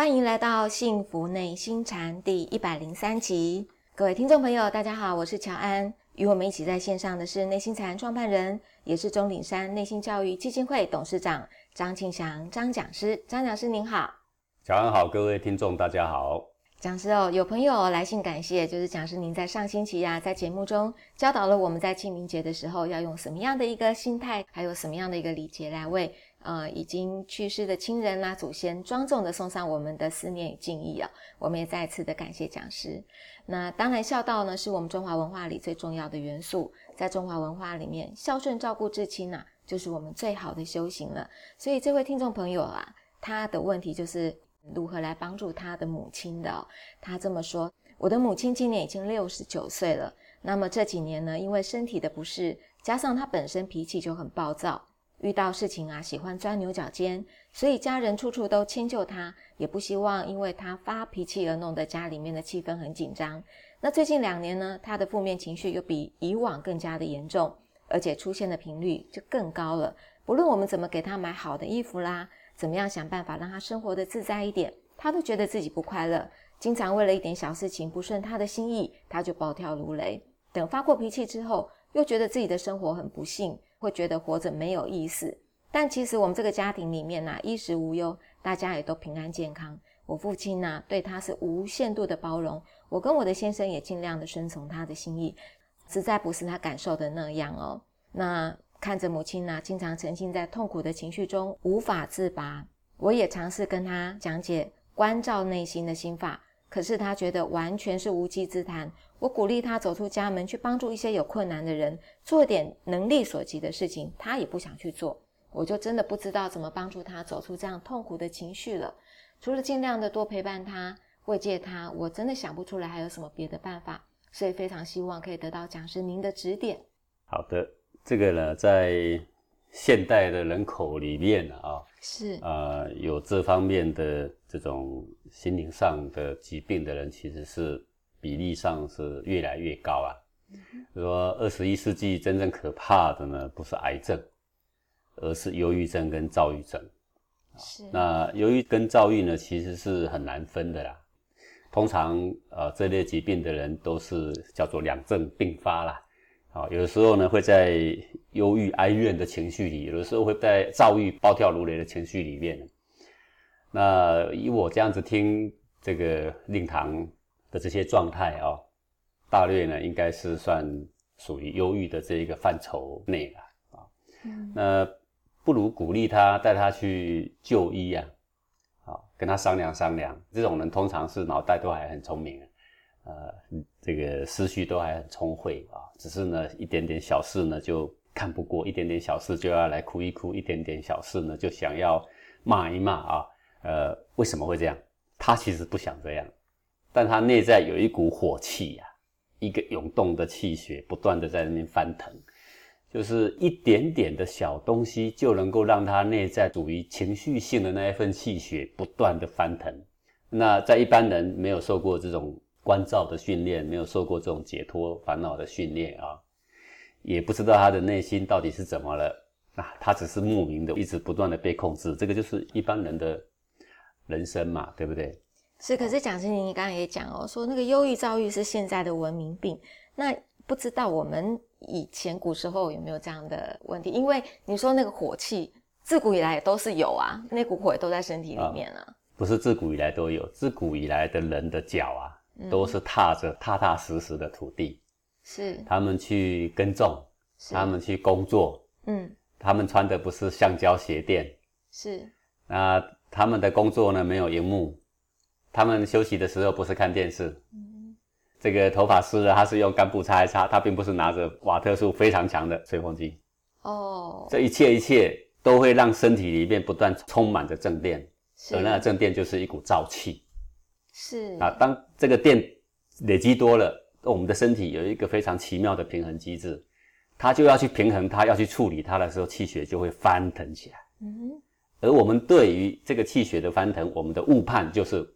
欢迎来到幸福内心禅第一百零三集，各位听众朋友，大家好，我是乔安。与我们一起在线上的是内心禅创办人，也是钟岭山内心教育基金会董事长张庆祥张讲师。张讲师您好，乔安好，各位听众大家好。讲师哦，有朋友来信感谢，就是讲师您在上星期呀，在节目中教导了我们在清明节的时候要用什么样的一个心态，还有什么样的一个礼节来为呃已经去世的亲人啦、祖先庄重的送上我们的思念与敬意啊。我们也再次的感谢讲师。那当然，孝道呢是我们中华文化里最重要的元素，在中华文化里面，孝顺照顾至亲呐，就是我们最好的修行了。所以这位听众朋友啊，他的问题就是。如何来帮助他的母亲的？他这么说：“我的母亲今年已经六十九岁了。那么这几年呢，因为身体的不适，加上她本身脾气就很暴躁，遇到事情啊喜欢钻牛角尖，所以家人处处都迁就他，也不希望因为他发脾气而弄得家里面的气氛很紧张。那最近两年呢，他的负面情绪又比以往更加的严重，而且出现的频率就更高了。不论我们怎么给他买好的衣服啦。”怎么样想办法让他生活的自在一点？他都觉得自己不快乐，经常为了一点小事情不顺他的心意，他就暴跳如雷。等发过脾气之后，又觉得自己的生活很不幸，会觉得活着没有意思。但其实我们这个家庭里面呢，衣食无忧，大家也都平安健康。我父亲呢，对他是无限度的包容，我跟我的先生也尽量的顺从他的心意，实在不是他感受的那样哦。那。看着母亲呢，经常沉浸在痛苦的情绪中无法自拔。我也尝试跟他讲解关照内心的心法，可是他觉得完全是无稽之谈。我鼓励他走出家门去帮助一些有困难的人，做点能力所及的事情，他也不想去做。我就真的不知道怎么帮助他走出这样痛苦的情绪了。除了尽量的多陪伴他、慰藉他，我真的想不出来还有什么别的办法。所以非常希望可以得到讲师您的指点。好的。这个呢，在现代的人口里面，啊，是啊，有这方面的这种心灵上的疾病的人，其实是比例上是越来越高啊。说二十一世纪真正可怕的呢，不是癌症，而是忧郁症跟躁郁症。是那忧郁跟躁郁呢，其实是很难分的啦。通常呃，这类疾病的人都是叫做两症并发啦。啊，有的时候呢会在忧郁哀怨的情绪里，有的时候会在躁郁暴跳如雷的情绪里面。那以我这样子听这个令堂的这些状态啊，大略呢应该是算属于忧郁的这一个范畴内了啊。那不如鼓励他带他去就医啊，好跟他商量商量。这种人通常是脑袋都还很聪明。呃，这个思绪都还很聪慧啊，只是呢，一点点小事呢就看不过，一点点小事就要来哭一哭，一点点小事呢就想要骂一骂啊。呃，为什么会这样？他其实不想这样，但他内在有一股火气呀，一个涌动的气血不断的在那边翻腾，就是一点点的小东西就能够让他内在属于情绪性的那一份气血不断的翻腾。那在一般人没有受过这种。关照的训练没有受过这种解脱烦恼的训练啊，也不知道他的内心到底是怎么了啊，他只是莫名的一直不断的被控制，这个就是一般人的人生嘛，对不对？是，可是蒋经理，你刚才也讲哦，说那个忧郁、躁郁是现在的文明病，那不知道我们以前古时候有没有这样的问题？因为你说那个火气，自古以来都是有啊，那股火都在身体里面啊。不是自古以来都有，自古以来的人的脚啊。都是踏着踏踏实实的土地，是。他们去耕种，他们去工作，嗯，他们穿的不是橡胶鞋垫，是。那他们的工作呢没有荧幕，他们休息的时候不是看电视，嗯，这个头发湿了，他是用干布擦一擦，他并不是拿着瓦特数非常强的吹风机，哦，这一切一切都会让身体里面不断充满着正电，而那个正电就是一股燥气。是啊，当这个电累积多了，我们的身体有一个非常奇妙的平衡机制，它就要去平衡它，要去处理它的时候，气血就会翻腾起来。嗯，而我们对于这个气血的翻腾，我们的误判就是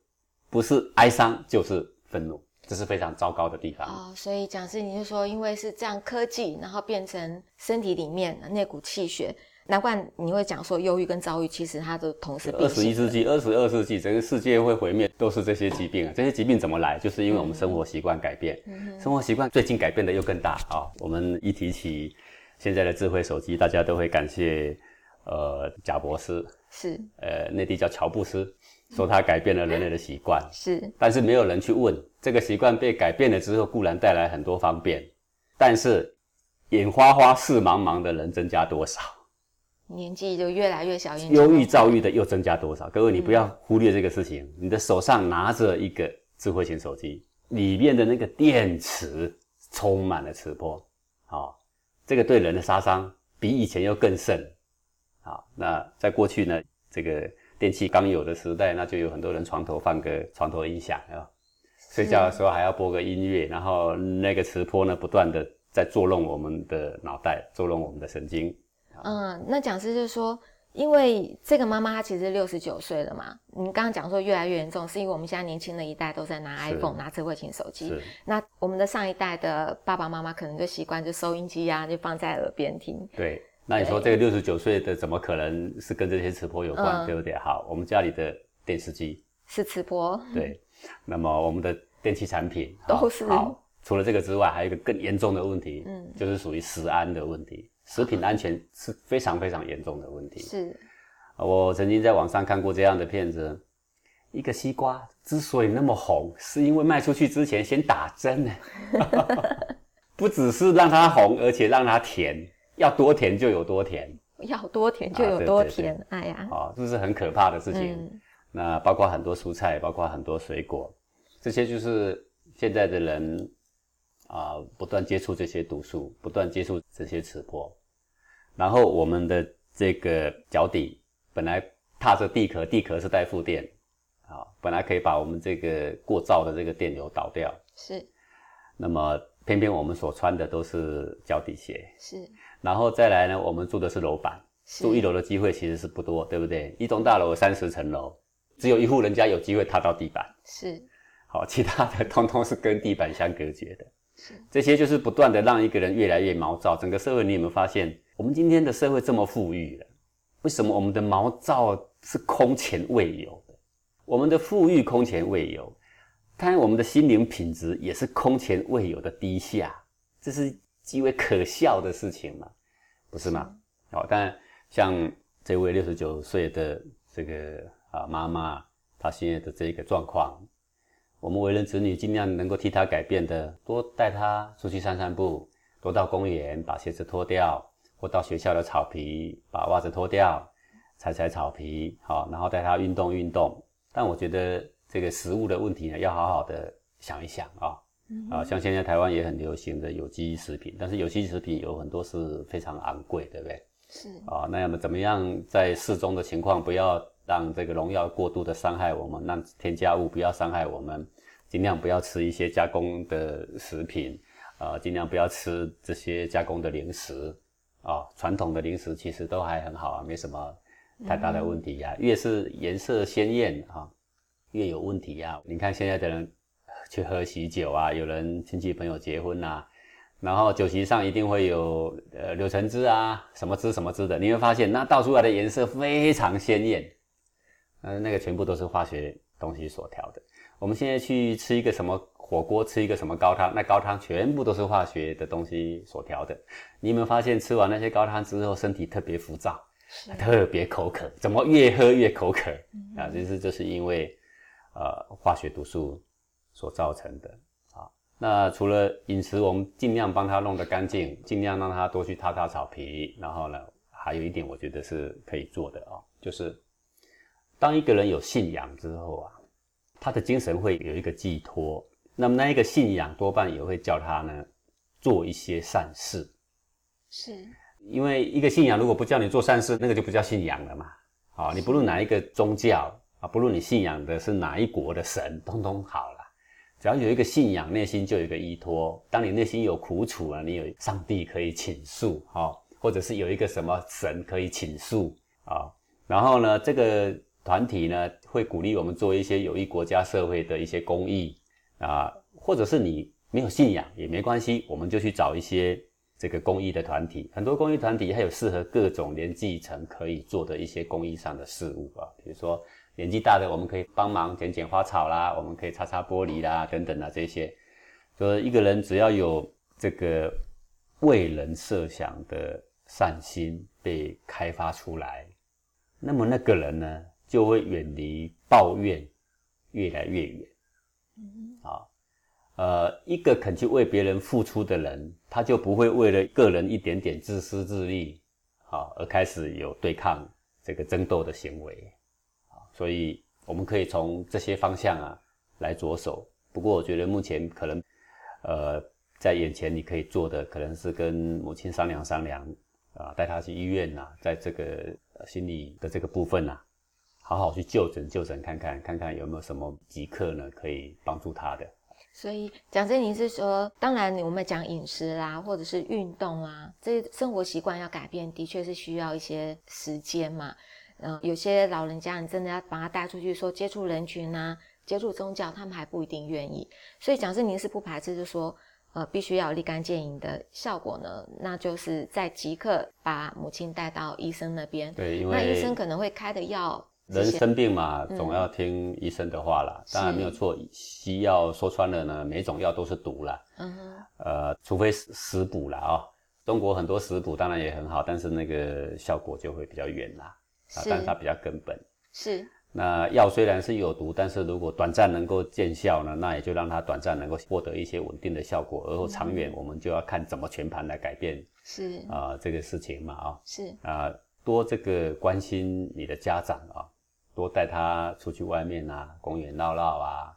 不是哀伤就是愤怒，这是非常糟糕的地方。哦，所以讲师你就说，因为是这样科技，然后变成身体里面那股气血，难怪你会讲说忧郁跟躁郁其实它都同时二十一世纪、二十二世纪，整个世界会毁灭，都是这些疾病啊。这些疾病怎么来？就是因为我们生活习惯改变。生活习惯最近改变的又更大啊！我们一提起现在的智慧手机，大家都会感谢呃贾博士，是呃内地叫乔布斯，说他改变了人类的习惯。是，但是没有人去问这个习惯被改变了之后，固然带来很多方便，但是眼花花、视茫茫的人增加多少？年纪就越来越小，忧郁、躁郁的又增加多少？各位，你不要忽略这个事情。你的手上拿着一个智慧型手机，里面的那个电池充满了磁波，好，这个对人的杀伤比以前又更甚。好，那在过去呢，这个电器刚有的时代，那就有很多人床头放个床头音响啊，睡觉的时候还要播个音乐，然后那个磁波呢，不断的在作弄我们的脑袋，作弄我们的神经。嗯，那讲师就说，因为这个妈妈她其实六十九岁了嘛，你刚刚讲说越来越严重，是因为我们现在年轻的一代都在拿 iPhone 拿智慧型手机，那我们的上一代的爸爸妈妈可能就习惯就收音机呀，就放在耳边听。对，那你说这个六十九岁的怎么可能是跟这些磁波有关，对不对？好，我们家里的电视机是磁波，对，那么我们的电器产品都是。好，除了这个之外，还有一个更严重的问题，嗯，就是属于食安的问题。食品安全是非常非常严重的问题。是，我曾经在网上看过这样的片子：一个西瓜之所以那么红，是因为卖出去之前先打针呢。不只是让它红，而且让它甜，要多甜就有多甜，要多甜就有多甜。哎呀，啊，这是很可怕的事情。那包括很多蔬菜，包括很多水果，这些就是现在的人。啊，不断接触这些毒素，不断接触这些磁波，然后我们的这个脚底本来踏着地壳，地壳是带负电，啊，本来可以把我们这个过燥的这个电流导掉，是。那么偏偏我们所穿的都是脚底鞋，是。然后再来呢，我们住的是楼板，住一楼的机会其实是不多，对不对？一栋大楼三十层楼，只有一户人家有机会踏到地板，是。好，其他的通通是跟地板相隔绝的。这些就是不断的让一个人越来越毛躁。整个社会，你有没有发现，我们今天的社会这么富裕了，为什么我们的毛躁是空前未有的？我们的富裕空前未有，但我们的心灵品质也是空前未有的低下，这是极为可笑的事情嘛？不是吗？好，但像这位六十九岁的这个啊妈妈，她现在的这个状况。我们为人子女，尽量能够替他改变的，多带他出去散散步，多到公园把鞋子脱掉，或到学校的草皮把袜子脱掉，踩踩草皮，好，然后带他运动运动。但我觉得这个食物的问题呢，要好好的想一想啊。啊，像现在台湾也很流行的有机食品，但是有机食品有很多是非常昂贵，对不对？是啊，那么怎么样在适中的情况，不要让这个农药过度的伤害我们，让添加物不要伤害我们。尽量不要吃一些加工的食品，啊，尽量不要吃这些加工的零食，啊，传统的零食其实都还很好啊，没什么太大的问题呀。越是颜色鲜艳啊，越有问题呀。你看现在的人去喝喜酒啊，有人亲戚朋友结婚呐，然后酒席上一定会有呃柳橙汁啊，什么汁什么汁的，你会发现那倒出来的颜色非常鲜艳，嗯，那个全部都是化学东西所调的。我们现在去吃一个什么火锅，吃一个什么高汤，那高汤全部都是化学的东西所调的。你有没有发现，吃完那些高汤之后，身体特别浮躁，特别口渴，怎么越喝越口渴啊？其实这是因为呃化学毒素所造成的啊。那除了饮食，我们尽量帮他弄得干净，尽量让他多去踏踏草皮。然后呢，还有一点我觉得是可以做的哦，就是当一个人有信仰之后啊。他的精神会有一个寄托，那么那一个信仰多半也会叫他呢做一些善事，是因为一个信仰如果不叫你做善事，那个就不叫信仰了嘛。好，你不论哪一个宗教啊，不论你信仰的是哪一国的神，通通好了，只要有一个信仰，内心就有一个依托。当你内心有苦楚啊，你有上帝可以倾诉啊，或者是有一个什么神可以倾诉啊，然后呢，这个。团体呢会鼓励我们做一些有益国家社会的一些公益啊，或者是你没有信仰也没关系，我们就去找一些这个公益的团体，很多公益团体还有适合各种年纪层可以做的一些公益上的事物啊，比如说年纪大的我们可以帮忙剪剪花草啦，我们可以擦擦玻璃啦等等啊这些，就是一个人只要有这个为人设想的善心被开发出来，那么那个人呢就会远离抱怨越来越远，嗯，好。呃，一个肯去为别人付出的人，他就不会为了个人一点点自私自利，好而开始有对抗这个争斗的行为，啊，所以我们可以从这些方向啊来着手。不过我觉得目前可能，呃，在眼前你可以做的，可能是跟母亲商量商量，啊，带她去医院呐，在这个心理的这个部分呐，好好去就诊就诊看看，看看有没有什么即刻呢可以帮助他的。所以讲真，您是说，当然我们讲饮食啦，或者是运动啊，这些生活习惯要改变，的确是需要一些时间嘛。嗯，有些老人家，你真的要把他带出去，说接触人群啊，接触宗教，他们还不一定愿意。所以讲真，您是不排斥，就说，呃，必须要立竿见影的效果呢，那就是在即刻把母亲带到医生那边。对，因为那医生可能会开的药。人生病嘛，总要听医生的话啦。当然没有错，西药说穿了呢，每种药都是毒啦。嗯。呃，除非食补啦啊。中国很多食补当然也很好，但是那个效果就会比较远啦。啊，但是它比较根本。是。那药虽然是有毒，但是如果短暂能够见效呢，那也就让它短暂能够获得一些稳定的效果，而后长远我们就要看怎么全盘来改变。是。啊，这个事情嘛啊。是。啊，多这个关心你的家长啊。多带他出去外面啊，公园绕绕啊，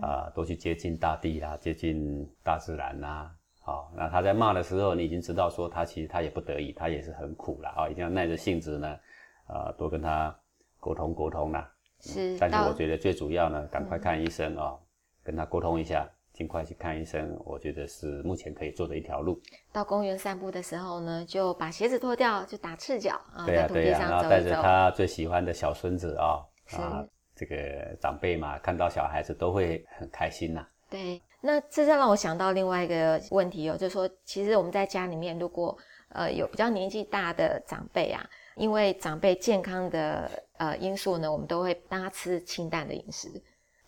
啊，多去接近大地啦，接近大自然啊。好，那他在骂的时候，你已经知道说他其实他也不得已，他也是很苦了啊，一定要耐着性子呢，啊，多跟他沟通沟通啦。是，但是我觉得最主要呢，赶快看医生啊，跟他沟通一下。尽快去看医生，我觉得是目前可以做的一条路。到公园散步的时候呢，就把鞋子脱掉，就打赤脚啊，在土地上走走带着他最喜欢的小孙子啊，啊，这个长辈嘛，看到小孩子都会很开心呐。对，那这就让我想到另外一个问题哦，就是说，其实我们在家里面，如果呃有比较年纪大的长辈啊，因为长辈健康的呃因素呢，我们都会让他吃清淡的饮食。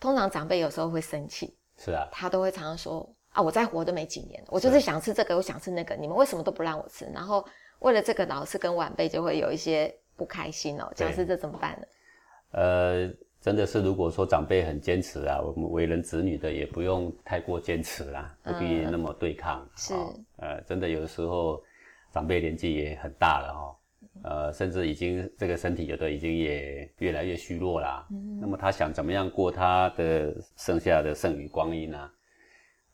通常长辈有时候会生气。是啊，他都会常常说啊，我再活都没几年，我就是想吃这个，我想吃那个，你们为什么都不让我吃？然后为了这个，老是跟晚辈就会有一些不开心哦。讲师这怎么办呢？呃，真的是，如果说长辈很坚持啊，我们为人子女的也不用太过坚持啦，不必那么对抗。是，呃，真的有的时候长辈年纪也很大了哈。呃，甚至已经这个身体有的已经也越来越虚弱啦。嗯，那么他想怎么样过他的剩下的剩余光阴呢？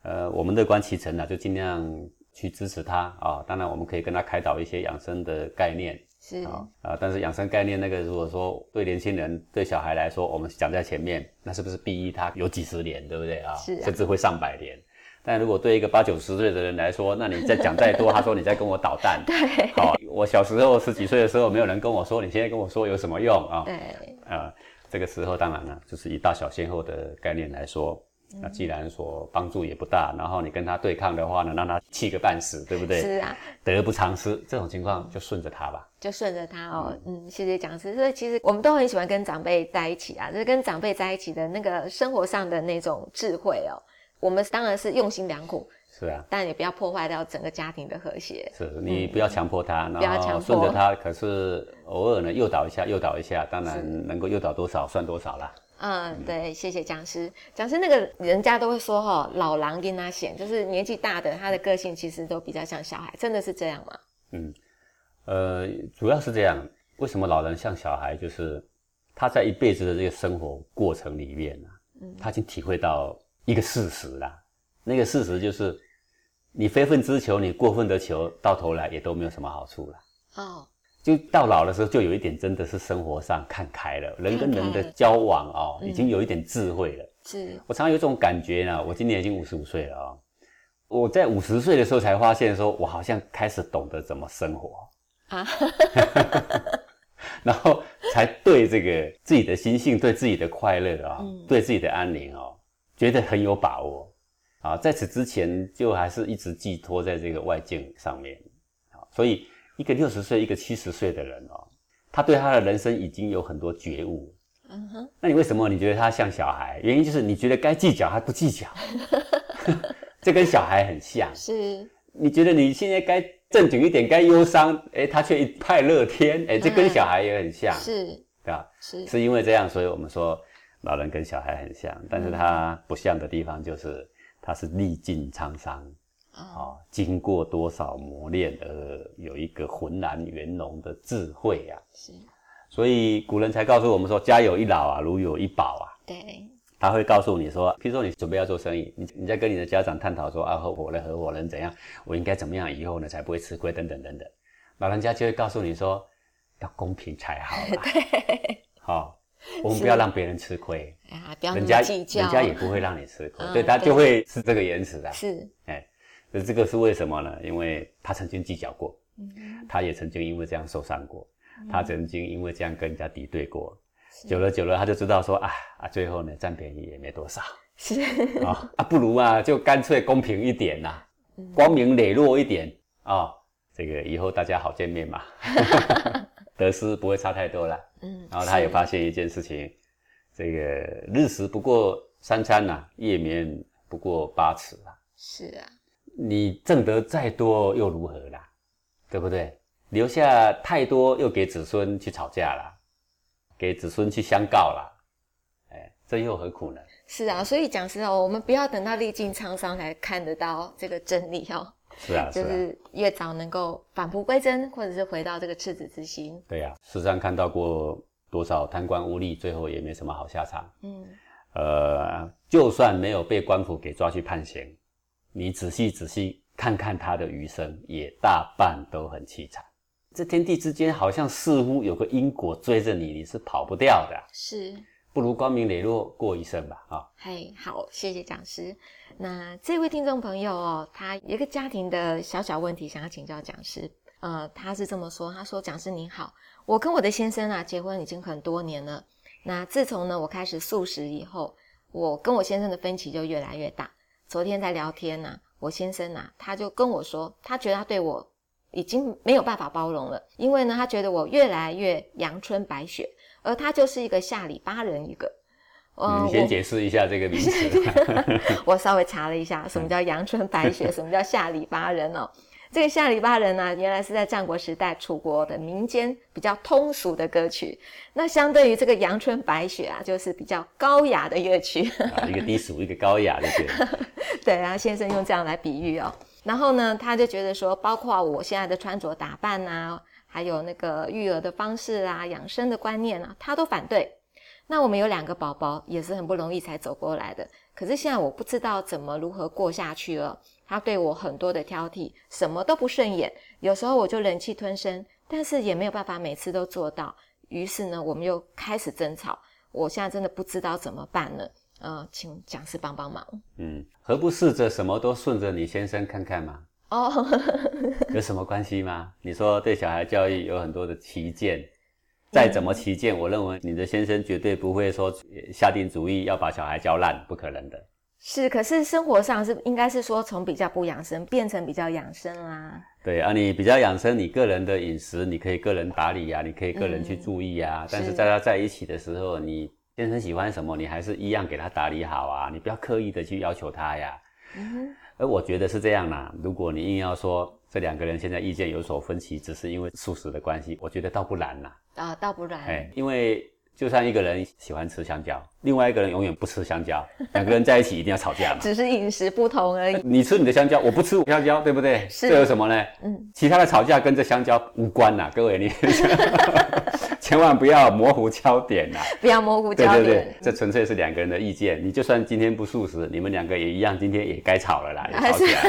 呃，我们乐观其成呢，就尽量去支持他啊。当然，我们可以跟他开导一些养生的概念。是啊，啊，但是养生概念那个，如果说对年轻人、对小孩来说，我们讲在前面，那是不是逼他有几十年，对不对啊？是，甚至会上百年。但如果对一个八九十岁的人来说，那你再讲再多，他说你在跟我捣蛋。对，好，我小时候十几岁的时候，没有人跟我说，你现在跟我说有什么用啊？对，啊，这个时候当然了，就是以大小先后的概念来说，那既然说帮助也不大，然后你跟他对抗的话呢，让他气个半死，对不对？是啊，得不偿失，这种情况就顺着他吧，就顺着他哦。嗯，谢谢讲师。所以其实我们都很喜欢跟长辈在一起啊，就是跟长辈在一起的那个生活上的那种智慧哦。我们当然是用心良苦，是啊，但也不要破坏掉整个家庭的和谐。是你不要强迫他，然后顺着他，可是偶尔呢诱导一下，诱导一下，当然能够诱导多少算多少啦。嗯，对，谢谢讲师。讲师那个人家都会说哈，老狼跟他显，就是年纪大的，他的个性其实都比较像小孩，真的是这样吗？嗯，呃，主要是这样。为什么老人像小孩？就是他在一辈子的这个生活过程里面呢，他已经体会到。一个事实啦，那个事实就是，你非分之求，你过分的求，到头来也都没有什么好处了。哦，就到老的时候，就有一点真的是生活上看开了，人跟人的交往哦，已经有一点智慧了。是。我常常有一种感觉呢，我今年已经五十五岁了啊，我在五十岁的时候才发现，说我好像开始懂得怎么生活。啊，然后才对这个自己的心性，对自己的快乐啊，对自己的安宁哦。觉得很有把握，啊，在此之前就还是一直寄托在这个外境上面，啊，所以一个六十岁、一个七十岁的人哦，他对他的人生已经有很多觉悟。嗯哼，那你为什么你觉得他像小孩？原因就是你觉得该计较他不计较，这跟小孩很像。是，你觉得你现在该正经一点，该忧伤，哎，他却一派乐天，哎，这跟小孩也很像。是，对吧？是，是因为这样，所以我们说老人跟小孩很像，但是他不像的地方就是他是历尽沧桑，啊，经过多少磨练而有一个浑然圆融的智慧啊。是。所以古人才告诉我们说：“家有一老啊，如有一宝啊。”对，他会告诉你说，譬如说你准备要做生意，你你在跟你的家长探讨说啊，合伙的合伙人怎样，我应该怎么样以后呢才不会吃亏等等等等，老人家就会告诉你说，要公平才好。对，好，我们不要让别人吃亏。哎呀，不要人家计较，人家也不会让你吃亏，对他就会是这个言辞的。是，哎，那这个是为什么呢？因为他曾经计较过，他也曾经因为这样受伤过。他曾经因为这样跟人家敌对过，久了久了，他就知道说啊啊，最后呢占便宜也没多少，是啊啊，不如啊就干脆公平一点呐，光明磊落一点啊，这个以后大家好见面嘛，得失不会差太多了。嗯，然后他也发现一件事情，这个日食不过三餐呐，夜眠不过八尺啊。是啊，你挣得再多又如何啦？对不对？留下太多，又给子孙去吵架了，给子孙去相告了，哎，这又何苦呢？是啊，所以讲实话，我们不要等到历尽沧桑才看得到这个真理哦。是啊，就是越早能够返璞归真，或者是回到这个赤子之心。对呀，世上看到过多少贪官污吏，最后也没什么好下场。嗯，呃，就算没有被官府给抓去判刑，你仔细仔细看看他的余生，也大半都很凄惨。这天地之间好像似乎有个因果追着你，你是跑不掉的。是，不如光明磊落过一生吧。啊，嘿，好，谢谢讲师。那这位听众朋友哦，他一个家庭的小小问题想要请教讲师。呃，他是这么说，他说：“讲师您好，我跟我的先生啊结婚已经很多年了。那自从呢我开始素食以后，我跟我先生的分歧就越来越大。昨天在聊天呢，我先生啊他就跟我说，他觉得他对我。”已经没有办法包容了，因为呢，他觉得我越来越阳春白雪，而他就是一个下里巴人一个。你先解释一下这个名词。我稍微查了一下，什么叫阳春白雪，什么叫下里巴人哦。这个下里巴人呢，原来是在战国时代楚国的民间比较通俗的歌曲。那相对于这个阳春白雪啊，就是比较高雅的乐曲。一个低俗，一个高雅的对。对啊，先生用这样来比喻哦。然后呢，他就觉得说，包括我现在的穿着打扮啊，还有那个育儿的方式啊，养生的观念啊，他都反对。那我们有两个宝宝，也是很不容易才走过来的。可是现在我不知道怎么如何过下去了。他对我很多的挑剔，什么都不顺眼。有时候我就忍气吞声，但是也没有办法每次都做到。于是呢，我们又开始争吵。我现在真的不知道怎么办了。呃，请讲师帮帮忙。嗯，何不试着什么都顺着你先生看看嘛？哦，有什么关系吗？你说对小孩教育有很多的旗舰，再怎么旗舰，我认为你的先生绝对不会说下定主意要把小孩教烂，不可能的。是，可是生活上是应该是说从比较不养生变成比较养生啦。对啊，你比较养生，你个人的饮食你可以个人打理呀，你可以个人去注意呀。但是在他在一起的时候，你。先生喜欢什么，你还是一样给他打理好啊！你不要刻意的去要求他呀。嗯，而我觉得是这样啦。如果你硬要说这两个人现在意见有所分歧，只是因为素食的关系，我觉得倒不然啦。啊，倒不然。哎，因为。就算一个人喜欢吃香蕉，另外一个人永远不吃香蕉，两个人在一起一定要吵架嘛？只是饮食不同而已。你吃你的香蕉，我不吃香蕉，对不对？是。这有什么呢？嗯，其他的吵架跟这香蕉无关呐，各位你 千万不要模糊焦点呐！不要模糊焦点。对对对，这纯粹是两个人的意见。你就算今天不素食，你们两个也一样，今天也该吵了啦，也吵起来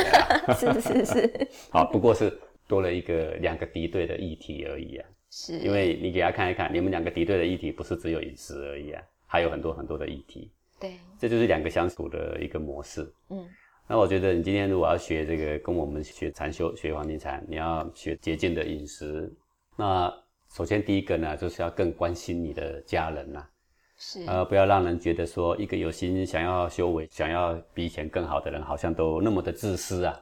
了。是是是。好，不过是多了一个两个敌对的议题而已啊。是，因为你给他看一看，你们两个敌对的议题不是只有饮食而已啊，还有很多很多的议题。对，这就是两个相处的一个模式。嗯，那我觉得你今天如果要学这个，跟我们学禅修、学黄金禅，你要学洁净的饮食。那首先第一个呢，就是要更关心你的家人呐。是，呃，不要让人觉得说一个有心想要修为、想要比以前更好的人，好像都那么的自私啊。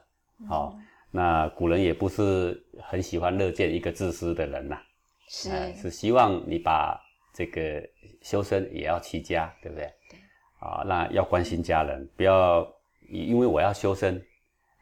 好，那古人也不是很喜欢乐见一个自私的人呐、是，哎是希望你把这个修身也要齐家，对不对？对。啊，那要关心家人，不要因为我要修身，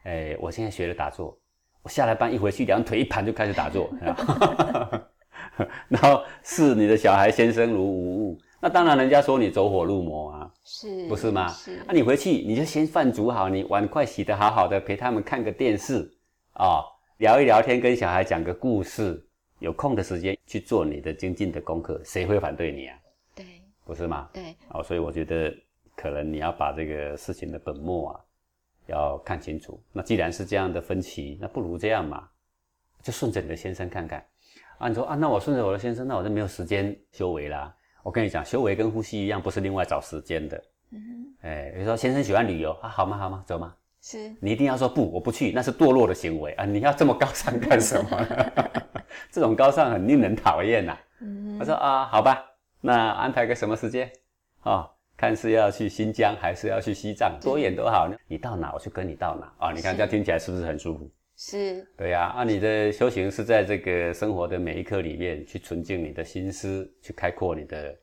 哎，我现在学了打坐，我下了班一回去，两腿一盘就开始打坐，然后视你的小孩先生如无物，那当然人家说你走火入魔啊，是，不是吗？是，那、你回去你就先饭煮好，你碗筷洗得好好的，陪他们看个电视啊、聊一聊天，跟小孩讲个故事，有空的时间去做你的精进的功课，谁会反对你啊？对，不是吗？对，哦，所以我觉得可能你要把这个事情的本末啊，要看清楚。那既然是这样的分歧，那不如这样嘛，就顺着你的先生看看。啊，你说啊，那我顺着我的先生，那我就没有时间修为啦。我跟你讲，修为跟呼吸一样，不是另外找时间的。嗯哼，哎，比如说先生喜欢旅游啊，好吗？好吗？走吗？是，你一定要说不，我不去，那是堕落的行为啊！你要这么高尚干什么呢？这种高尚很令人讨厌呐。嗯他说啊，好吧，那安排个什么时间？哦，看是要去新疆还是要去西藏，多远都好呢。你到哪我就跟你到哪啊！你看是这样听起来是不是很舒服？是，对呀、啊，你的修行是在这个生活的每一刻里面去纯净你的心思，去开阔你的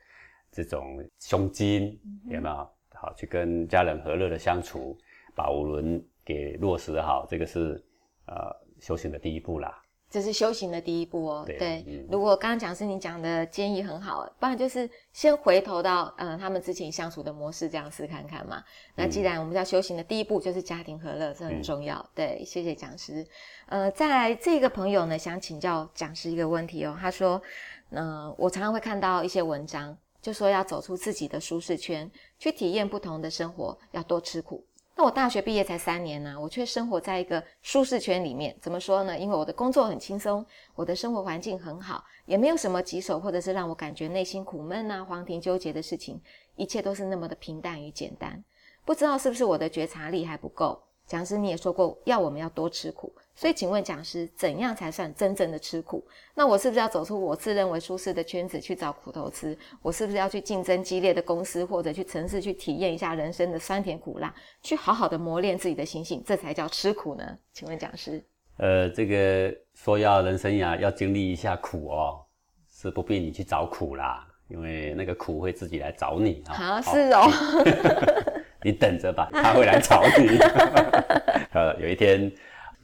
这种胸襟，有没有？好，去跟家人和乐的相处，把五伦给落实好，这个是呃修行的第一步啦。这是修行的第一步哦。对对，嗯如果刚刚讲师你讲的建议很好，不然就是先回头到呃他们之前相处的模式这样试看看嘛。那既然我们要修行的第一步就是家庭和乐，这很重要。对，谢谢讲师。呃，再来这个朋友呢，想请教讲师一个问题哦。他说，呃，我常常会看到一些文章，就说要走出自己的舒适圈，去体验不同的生活，要多吃苦。那我大学毕业才三年呢、我却生活在一个舒适圈里面。怎么说呢？因为我的工作很轻松，我的生活环境很好，也没有什么棘手或者是让我感觉内心苦闷啊、黄庭纠结的事情，一切都是那么的平淡与简单。不知道是不是我的觉察力还不够？讲师你也说过，要我们要多吃苦，所以请问讲师，怎样才算真正的吃苦？那我是不是要走出我自认为舒适的圈子去找苦头吃？我是不是要去竞争激烈的公司，或者去城市去体验一下人生的酸甜苦辣，去好好的磨练自己的心性，这才叫吃苦呢？请问讲师，呃，这个说要人生呀，要经历一下苦哦，是不必你去找苦啦，因为那个苦会自己来找你啊。啊，好是哦，你等着吧，他会来找你。呃，有一天，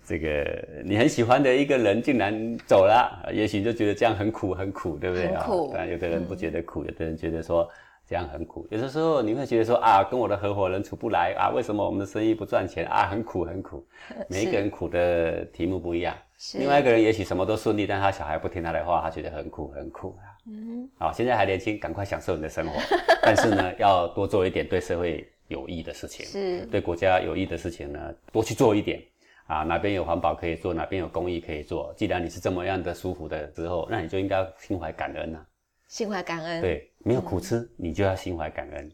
这个你很喜欢的一个人竟然走了，呃也许就觉得这样很苦，很苦，对不对啊？很苦但有的人不觉得苦，有的人觉得说这样很苦。有的时候你会觉得说啊，跟我的合伙人处不来啊，为什么我们的生意不赚钱啊？很苦，很苦。每一个人苦的题目不一样。是另外一个人也许什么都顺利，但他小孩不听他的话，他觉得很苦，很苦啊。嗯，好，现在还年轻，赶快享受你的生活。但是呢，要多做一点对社会有益的事情，是对国家有益的事情呢，多去做一点。啊，哪边有环保可以做，哪边有公益可以做。既然你是这么样的舒服的之后，那你就应该心怀感恩呐、心怀感恩，，对，没有苦吃，你就要心怀感恩。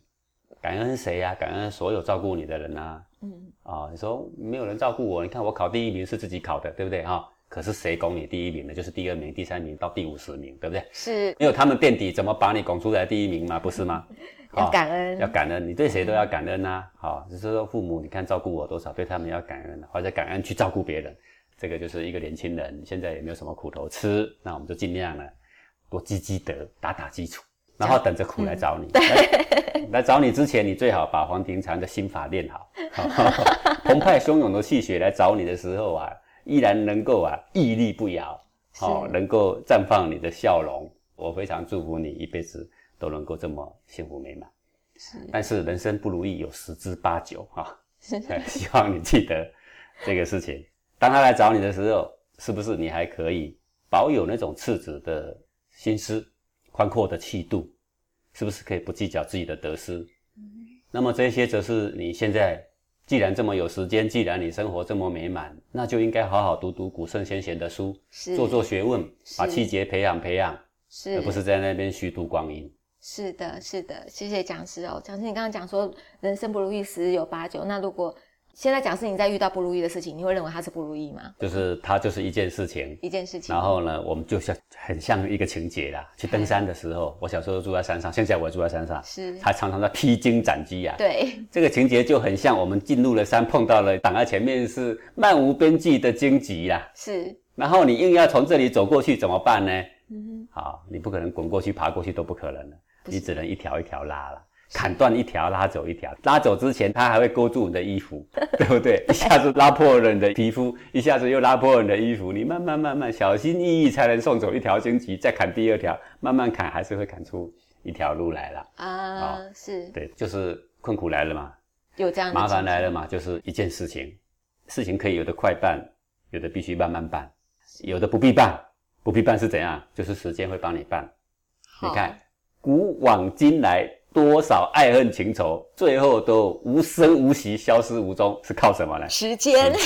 感恩谁呀、感恩所有照顾你的人呐、嗯，啊，你说没有人照顾我，你看我考第一名是自己考的，对不对哈、可是谁拱你第一名呢？就是第二名、第三名到第五十名，对不对？是没有他们垫底，怎么把你拱出来第一名吗？不是吗？要啊感恩，要感恩，你对谁都要感恩呐、好、只是说父母，你看照顾我多少，对他们要感恩，或者感恩去照顾别人，这个就是一个年轻人现在也没有什么苦头吃，那我们就尽量呢多积积德，打打基础，然后等着苦来找你。来来找你之前，你最好把黄庭禅的心法练好，澎湃汹涌的气血来找你的时候啊，依然能够啊屹立不摇，好、是能够绽放你的笑容。我非常祝福你一辈子都能够这么幸福美满。是但是人生不如意有十之八九啊，希望你记得这个事情。当他来找你的时候，是不是你还可以保有那种赤子的心思、宽阔的气度？是不是可以不计较自己的得失？那么这些则是你现在既然这么有时间，既然你生活这么美满，那就应该好好读读古圣先贤的书，做做学问，把是气节培养培养，而不是在那边虚度光阴。是的，是的，谢谢讲师哦。讲师，你刚刚讲说人生不如意十有八九，那如果现在讲师你在遇到不如意的事情，你会认为它是不如意吗？就是它就是一件事情，一件事情。然后呢，我们就像很像一个情节啦。去登山的时候，我小时候住在山上，现在我也住在山上，是还常常在披荆斩棘啊。对，这个情节就很像我们进入了山，碰到了挡在前面是漫无边际的荆棘啦。是，然后你硬要从这里走过去，怎么办呢？嗯，好，你不可能滚过去、爬过去都不可能了，你只能一条一条拉了。砍断一条，拉走一条。拉走之前，它还会勾住你的衣服，对不对？一下子拉破了你的皮肤，一下子又拉破了你的衣服。你慢慢慢慢，小心翼翼才能送走一条荆棘，再砍第二条，慢慢砍，还是会砍出一条路来了。啊，是对，就是困苦来了嘛，有这样麻烦来了嘛，就是一件事情，事情可以有的快办，有的必须慢慢办，有的不必办，不必办是怎样？就是时间会帮你办。你看，古往今来。多少爱恨情仇，最后都无声无息、消失无踪，是靠什么呢？时间。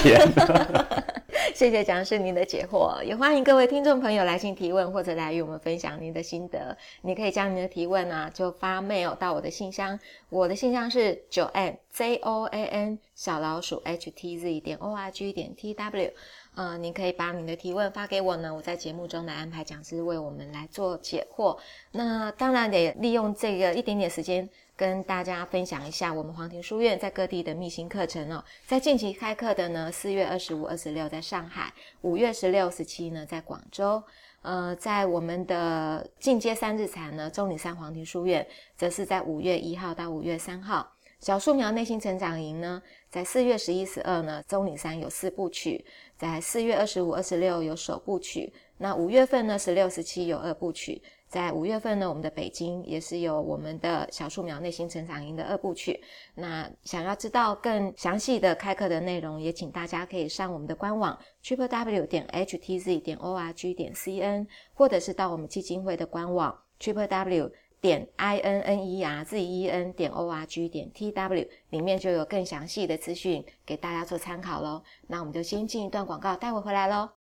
谢谢讲师您的解惑，也欢迎各位听众朋友来信提问，或者来与我们分享您的心得。你可以将您的提问啊，就发 mail 到我的信箱，我的信箱是 joanne j o a n 小老鼠 h t z 点 o r g 点 t w。呃，您可以把你的提问发给我呢，我在节目中来安排讲师为我们来做解惑。那当然得利用这个一点点时间，跟大家分享一下我们黄庭书院在各地的密心课程哦。在近期开课的呢，四月二十五、二十六在上海，五月十六、十七呢在广州。呃，在我们的进阶三日禅呢，中岭山黄庭书院，则是在五月一号到五月三号。小树苗内心成长营呢，在四月十一、十二呢，中岭山有四部曲；在四月二十五、二十六有首部曲。那五月份呢，十六、十七有二部曲。在五月份呢，我们的北京也是有我们的小树苗内心成长营的二部曲。那想要知道更详细的开课的内容，也请大家可以上我们的官网 triple w 点 h t z 点 o r g 点 c n，或者是到我们基金会的官网 triple w。点 i n n e r z e n 点 o r g 点 t w 里面就有更详细的资讯给大家做参考喽。那我们就先进一段广告，待会回来喽。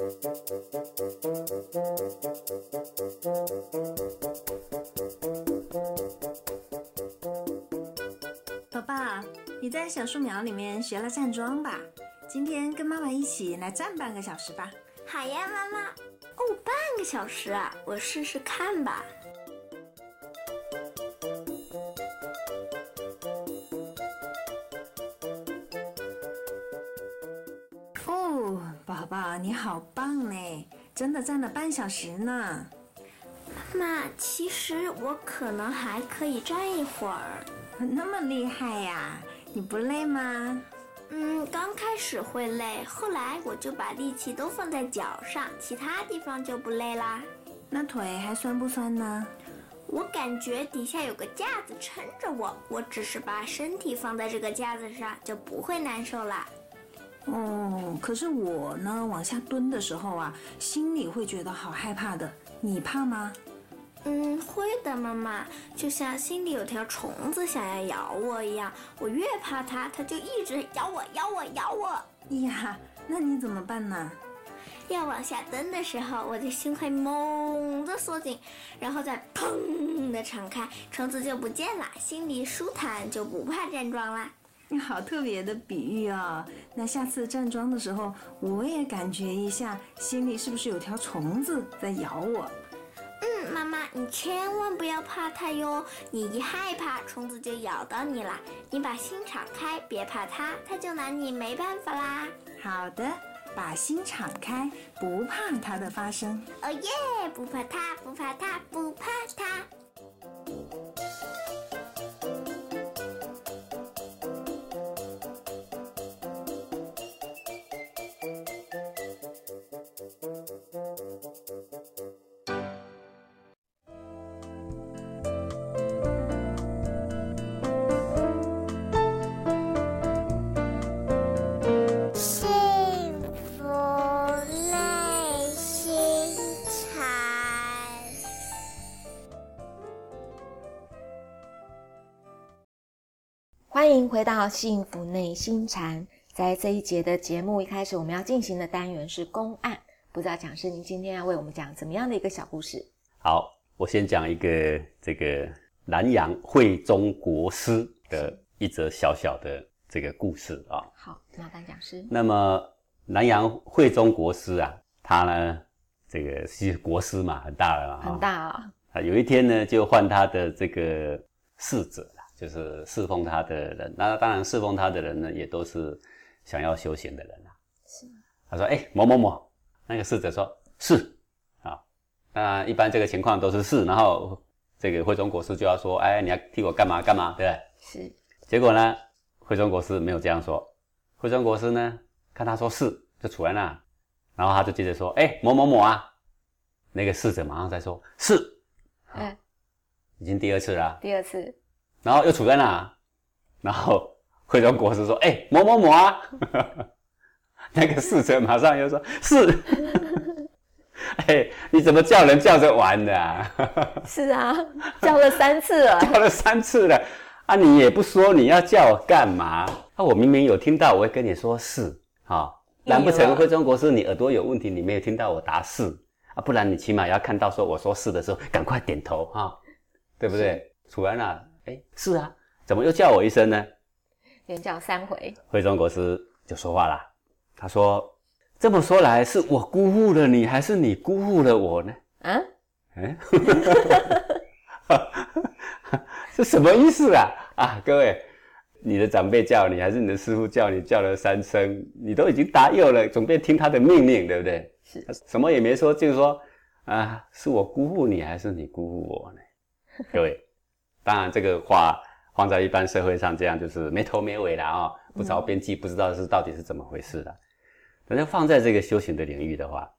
宝宝，你在小树苗里面学了站桩吧？今天跟妈妈一起来站半个小时吧。好呀，妈妈。哦，半个小时啊，我试试看吧。宝宝，你好棒嘞！真的站了半小时呢。妈妈，其实我可能还可以站一会儿。那么厉害呀？你不累吗？嗯，刚开始会累，后来我就把力气都放在脚上，其他地方就不累啦。那腿还酸不酸呢？我感觉底下有个架子撑着我，我只是把身体放在这个架子上，就不会难受啦。哦，可是我呢，往下蹲的时候啊，心里会觉得好害怕的。你怕吗？嗯，会的，妈妈。就像心里有条虫子想要咬我一样，我越怕它，它就一直咬我，咬我，咬我。呀，那你怎么办呢？要往下蹲的时候，我的心会猛地缩紧，然后再砰的敞开，虫子就不见了，心里舒坦，就不怕站桩啦。你 好特别的比喻哦，那下次站桩的时候，我也感觉一下，心里是不是有条虫子在咬我？嗯，妈妈，你千万不要怕它哟，你一害怕，虫子就咬到你啦。你把心敞开，别怕它，它就拿你没办法啦。好的，把心敞开，不怕它的发生。哦耶，不怕它，不怕它，不怕它。回到幸福内心禅。在这一节的节目一开始，我们要进行的单元是公案。不知道讲师您今天要为我们讲怎么样的一个小故事？好，我先讲一个这个南阳惠中国师的一则小小的这个故事啊。好，麻烦讲师。那么南阳慧中国师啊，他呢，这个是国师嘛，很大了嘛，很大啊。啊，有一天呢，就换他的这个侍者啦，就是侍奉他的人。那当然，侍奉他的人呢，也都是想要修行的人啊。是。他说：“哎，某某某，那个侍者说是啊。那一般这个情况都是是，然后这个慧中国师就要说：哎，你要替我干嘛干嘛，对不对？是。结果呢，慧中国师没有这样说。慧中国师呢，看他说是，就杵在那，然后他就接着说：哎，某某某啊。那个侍者马上再说：是。”哎，已经第二次了。第二次，然后又处在那，然后慧中国师说：“哎，某某某啊！” 那个侍者马上又说：“是。”哎，你怎么叫人叫着玩的啊？是啊，叫了三次了。叫了三次了啊！你也不说你要叫我干嘛？啊，我明明有听到，我会跟你说是啊。难不成慧中国师你耳朵有问题？你没有听到我答是？啊，不然你起码要看到说我说是的时候，赶快点头哈，对不对？楚安啊，哎，是啊，怎么又叫我一声呢？连叫三回。慧中国师就说话了，他说：“这么说来，是我辜负了你，还是你辜负了我呢？”啊？哎，这什么意思啊？啊，各位，你的长辈叫你，还是你的师傅叫你，叫了三声，你都已经答应了，准备听他的命令，对不对？是，什么也没说，就是说，啊，是我辜负你，还是你辜负我呢？各位，当然这个话放在一般社会上，这样就是没头没尾的啊，不着边际，不知道是到底是怎么回事的。但是放在这个修行的领域的话，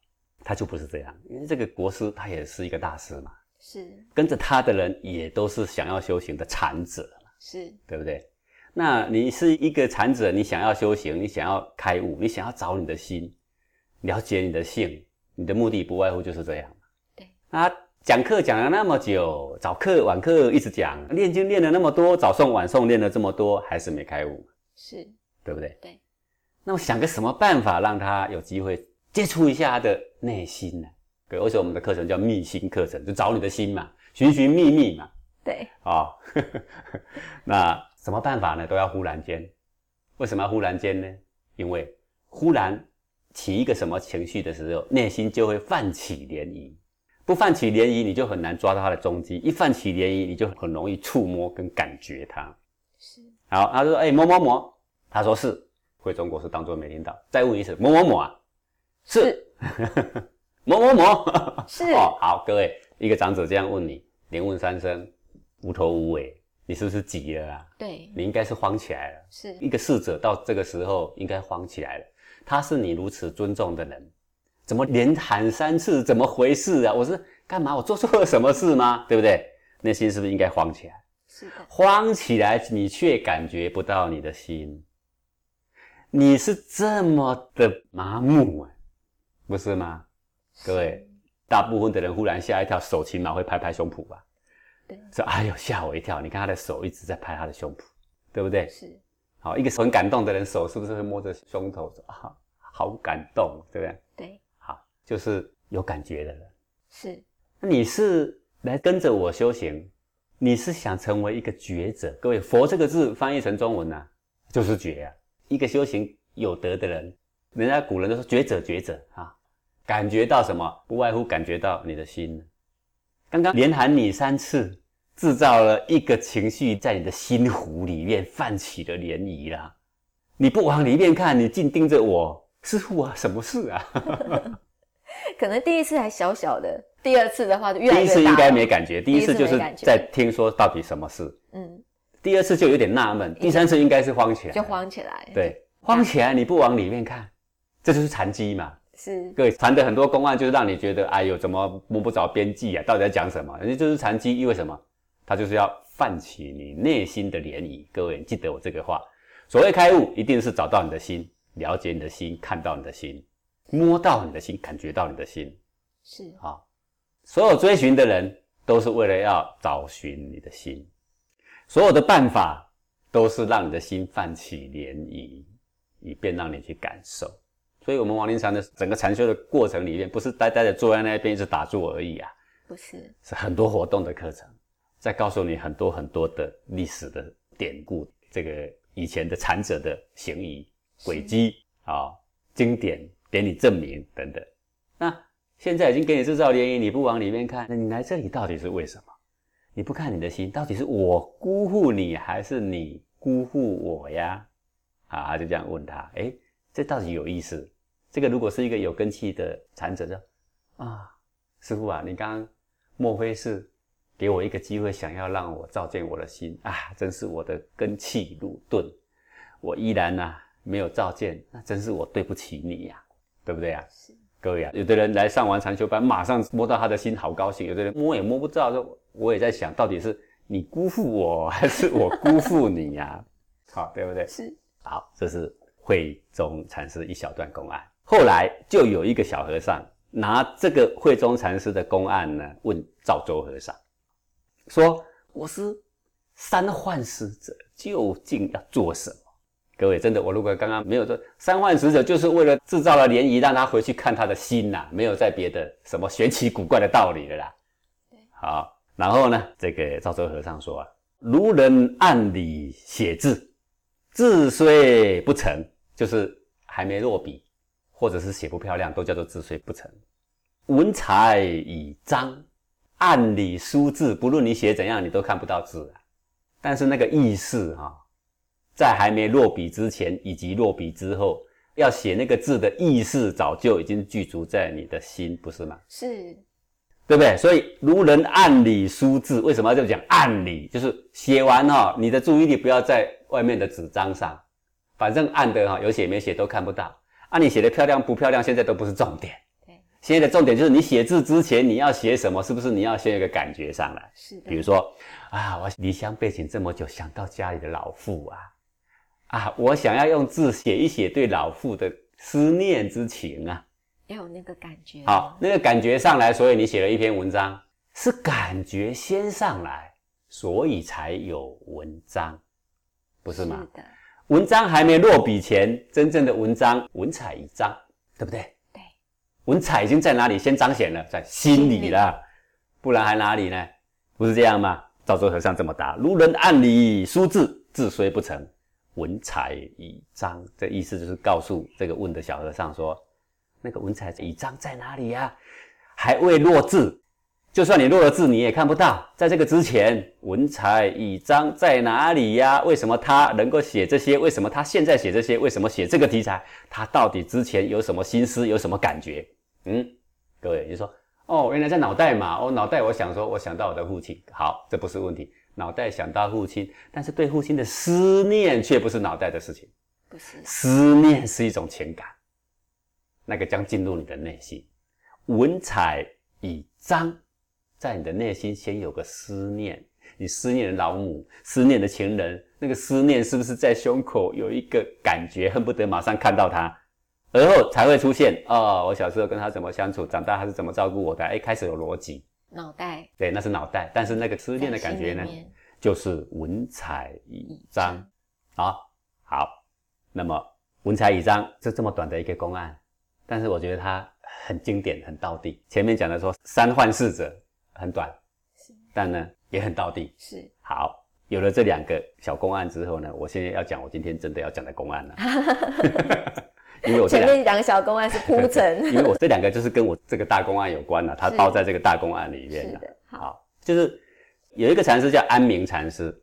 他就不是这样，因为这个国师他也是一个大师嘛，是跟着他的人也都是想要修行的禅者，是对不对？那你是一个禅者，你想要修行，你想要开悟，你想要找你的心。了解你的性，你的目的不外乎就是这样。对啊，讲课讲了那么久，早课晚课一直讲，练经练了那么多，早诵晚诵练了这么多，还是没开悟，是对不对？对。那我想个什么办法让他有机会接触一下他的内心呢？对，而且我们的课程叫密心课程，就找你的心嘛，寻寻觅觅嘛。对。啊，那什么办法呢？都要忽然间。为什么要忽然间呢？因为忽然。起一个什么情绪的时候，内心就会泛起涟漪。不泛起涟漪，你就很难抓到它的踪迹；一泛起涟漪，你就很容易触摸跟感觉它。是。好，他说：“哎，某某某。”他说：“是。”回中国是当做没听到。再问一次：“某某某啊？”是。某某某。是。哦，好，各位，一个长者这样问你，连问三声，无头无尾，你是不是急了啊？对。你应该是慌起来了。是。一个逝者到这个时候应该慌起来了。他是你如此尊重的人，怎么连喊三次？怎么回事啊？我是干嘛？我做错了什么事吗？对不对？内心是不是应该慌起来？是的，慌起来，你却感觉不到你的心，你是这么的麻木啊，不是吗？各位，大部分的人忽然吓一跳，手起码会拍拍胸脯吧？对，说哎呦吓我一跳！你看他的手一直在拍他的胸脯，对不对？是。好，一个很感动的人，手是不是会摸着胸口说啊，好感动，对不对？对，好，就是有感觉的人。是，那你是来跟着我修行，你是想成为一个觉者？各位，佛这个字翻译成中文呢，就是觉啊。一个修行有德的人，人家古人都说觉者觉者啊，感觉到什么？不外乎感觉到你的心。刚刚连喊你三次。制造了一个情绪在你的心湖里面泛起了涟漪啦。你不往里面看，你净盯着我，师傅啊，什么事啊？可能第一次还小小的，第二次的话就越来越第一次应该没感觉，第一次就是在听说到底什么事。嗯。第二次就有点纳闷，第三次应该是慌起来，就慌起来。对，慌起来，你不往里面看，这就是禅机嘛。是。各位禅的很多公案就是让你觉得，哎呦，怎么摸不着边际啊？到底在讲什么？人家就是禅机，意味什么？它就是要泛起你内心的涟漪，各位记得我这个话。所谓开悟，一定是找到你的心，了解你的心，看到你的心，摸到你的心，感觉到你的心。是啊，所有追寻的人都是为了要找寻你的心，所有的办法都是让你的心泛起涟漪，以便让你去感受。所以，我们王林禅的整个禅修的过程里面，不是呆呆的坐在那边一直打坐而已啊，不是，是很多活动的课程。在告诉你很多很多的历史的典故，这个以前的禅者的行仪轨迹啊、经典给你证明等等。那现在已经给你制造涟漪，你不往里面看，那你来这里到底是为什么？你不看你的心，到底是我辜负你，还是你辜负我呀？啊，就这样问他，哎，这到底有意思？这个如果是一个有根气的禅者说啊，师傅啊，你刚刚莫非是给我一个机会，想要让我照见我的心啊？真是我的根气鲁钝，我依然呐、没有照见，那真是我对不起你呀、对不对啊？各位啊，有的人来上完禅修班，马上摸到他的心，好高兴；有的人摸也摸不到，说我也在想，到底是你辜负我，还是我辜负你呀、好，对不对？是好，这是慧中禅师一小段公案。后来就有一个小和尚拿这个慧中禅师的公案呢，问赵州和尚，说：“我是三幻师者，究竟要做什么？”各位，真的，我如果刚刚没有说三幻使者，就是为了制造了涟漪，让他回去看他的心呐、没有在别的什么玄奇古怪的道理了啦。好，然后呢，这个赵州和尚说啊，如人按理写字，字虽不成，就是还没落笔，或者是写不漂亮，都叫做字虽不成。文才以彰，按理书字，不论你写怎样，你都看不到字啊。但是那个意思哈、在还没落笔之前，以及落笔之后，要写那个字的意思，早就已经具足在你的心，不是吗？是，对不对？所以如人按理书字，为什么要这么讲？按理就是写完哈、你的注意力不要在外面的纸张上，反正按的哈、有写没写都看不到。啊，你写的漂亮不漂亮，现在都不是重点。对，现在的重点就是你写字之前你要写什么，是不是你要先有一个感觉上来？是的，比如说啊，我离乡背井这么久，想到家里的老父啊，啊，我想要用字写一写对老父的思念之情啊。要有那个感觉，好，那个感觉上来，所以你写了一篇文章，是感觉先上来，所以才有文章，不是吗？是的，文章还没落笔前，真正的文章文采已彰，对不对？对，文采已经在哪里？先彰显了，在心里了，不然还哪里呢？不是这样吗？赵州和尚这么答：如人按理书字，字虽不成，文采已彰。这意思就是告诉这个问的小和尚说，那个文采已彰在哪里呀、还未落字。就算你落了字，你也看不到。在这个之前，文采已彰在哪里呀？为什么他能够写这些？为什么他现在写这些？为什么写这个题材？他到底之前有什么心思？有什么感觉？嗯，各位，你说哦，原来在脑袋嘛。哦，脑袋，我想说，我想到我的父亲。好，这不是问题。脑袋想到父亲，但是对父亲的思念却不是脑袋的事情。不是，思念是一种情感，那个将进入你的内心。文采以彰，在你的内心先有个思念，你思念的老母，思念的情人，那个思念是不是在胸口有一个感觉，恨不得马上看到他，而后才会出现哦，我小时候跟他怎么相处，长大他是怎么照顾我的，哎，开始有逻辑，脑袋对，那是脑袋，但是那个思念的感觉呢就是文采已彰。好，好，那么文采已彰，就这么短的一个公案，但是我觉得它很经典，很到地。前面讲的说三幻四者很短，但呢也很到地。是好，有了这两个小公案之后呢，我现在要讲我今天真的要讲的公案了，因为我前面两个小公案是铺陈，因为我这两个就是跟我这个大公案有关了，它包在这个大公案里面的，好，就是有一个禅师叫安明禅师，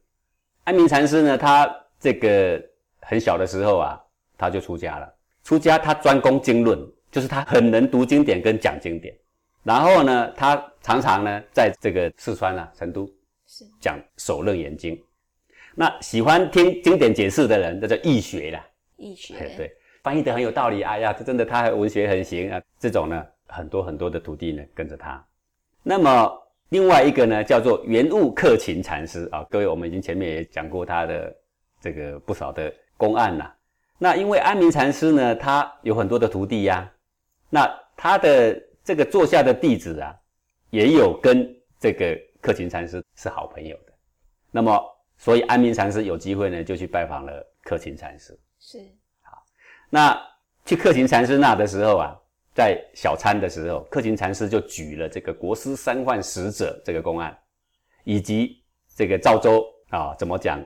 安明禅师呢，他这个很小的时候啊，他就出家了。出家他专攻经论，就是他很能读经典跟讲经典。然后呢，他常常呢在这个四川啊、成都是。讲首楞严经。那喜欢听经典解释的人，这叫易学啦。易学，对，翻译的很有道理。哎呀，这真的他文学很行啊。这种呢，很多很多的徒弟呢跟着他。那么另外一个呢，叫做圆悟克勤禅师啊。各位，我们已经前面也讲过他的这个不少的公案啦。那因为安明禅师呢，他有很多的徒弟呀、那他的这个座下的弟子啊，也有跟这个克勤禅师是好朋友的。那么，所以安明禅师有机会呢，就去拜访了克勤禅师。是那去克勤禅师那的时候啊，在小餐的时候，克勤禅师就举了这个国师三幻使者这个公案，以及这个赵州啊怎么讲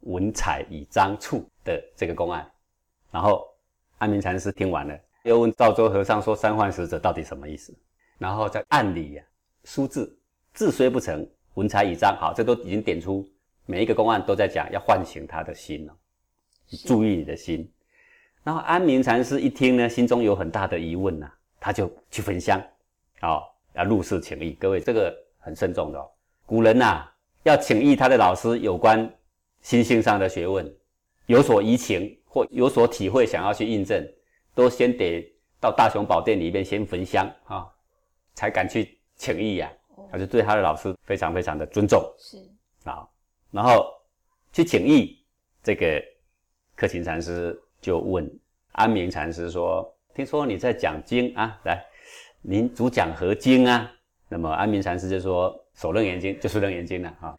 文采以章处的这个公案。然后安明禅师听完了，又问赵州和尚说：“三幻使者到底什么意思？”然后在案里呀，书字字虽不成，文采以章。好，这都已经点出每一个公案都在讲要唤醒他的心了，注意你的心。然后安明禅师一听呢，心中有很大的疑问呐，他就去焚香，哦要入室请益。各位，这个很慎重的哦。古人呐，要请益他的老师有关心性上的学问，有所移情或有所体会，想要去印证，都先得到大雄宝殿里面先焚香啊，才敢去请益呀。他就对他的老师非常非常的尊重，是啊，然后去请益，这个克勤禅师就问安明禅师说：“听说你在讲经啊，来，您主讲何经啊？”那么安明禅师就说：“首楞严经就是楞严经了啊。”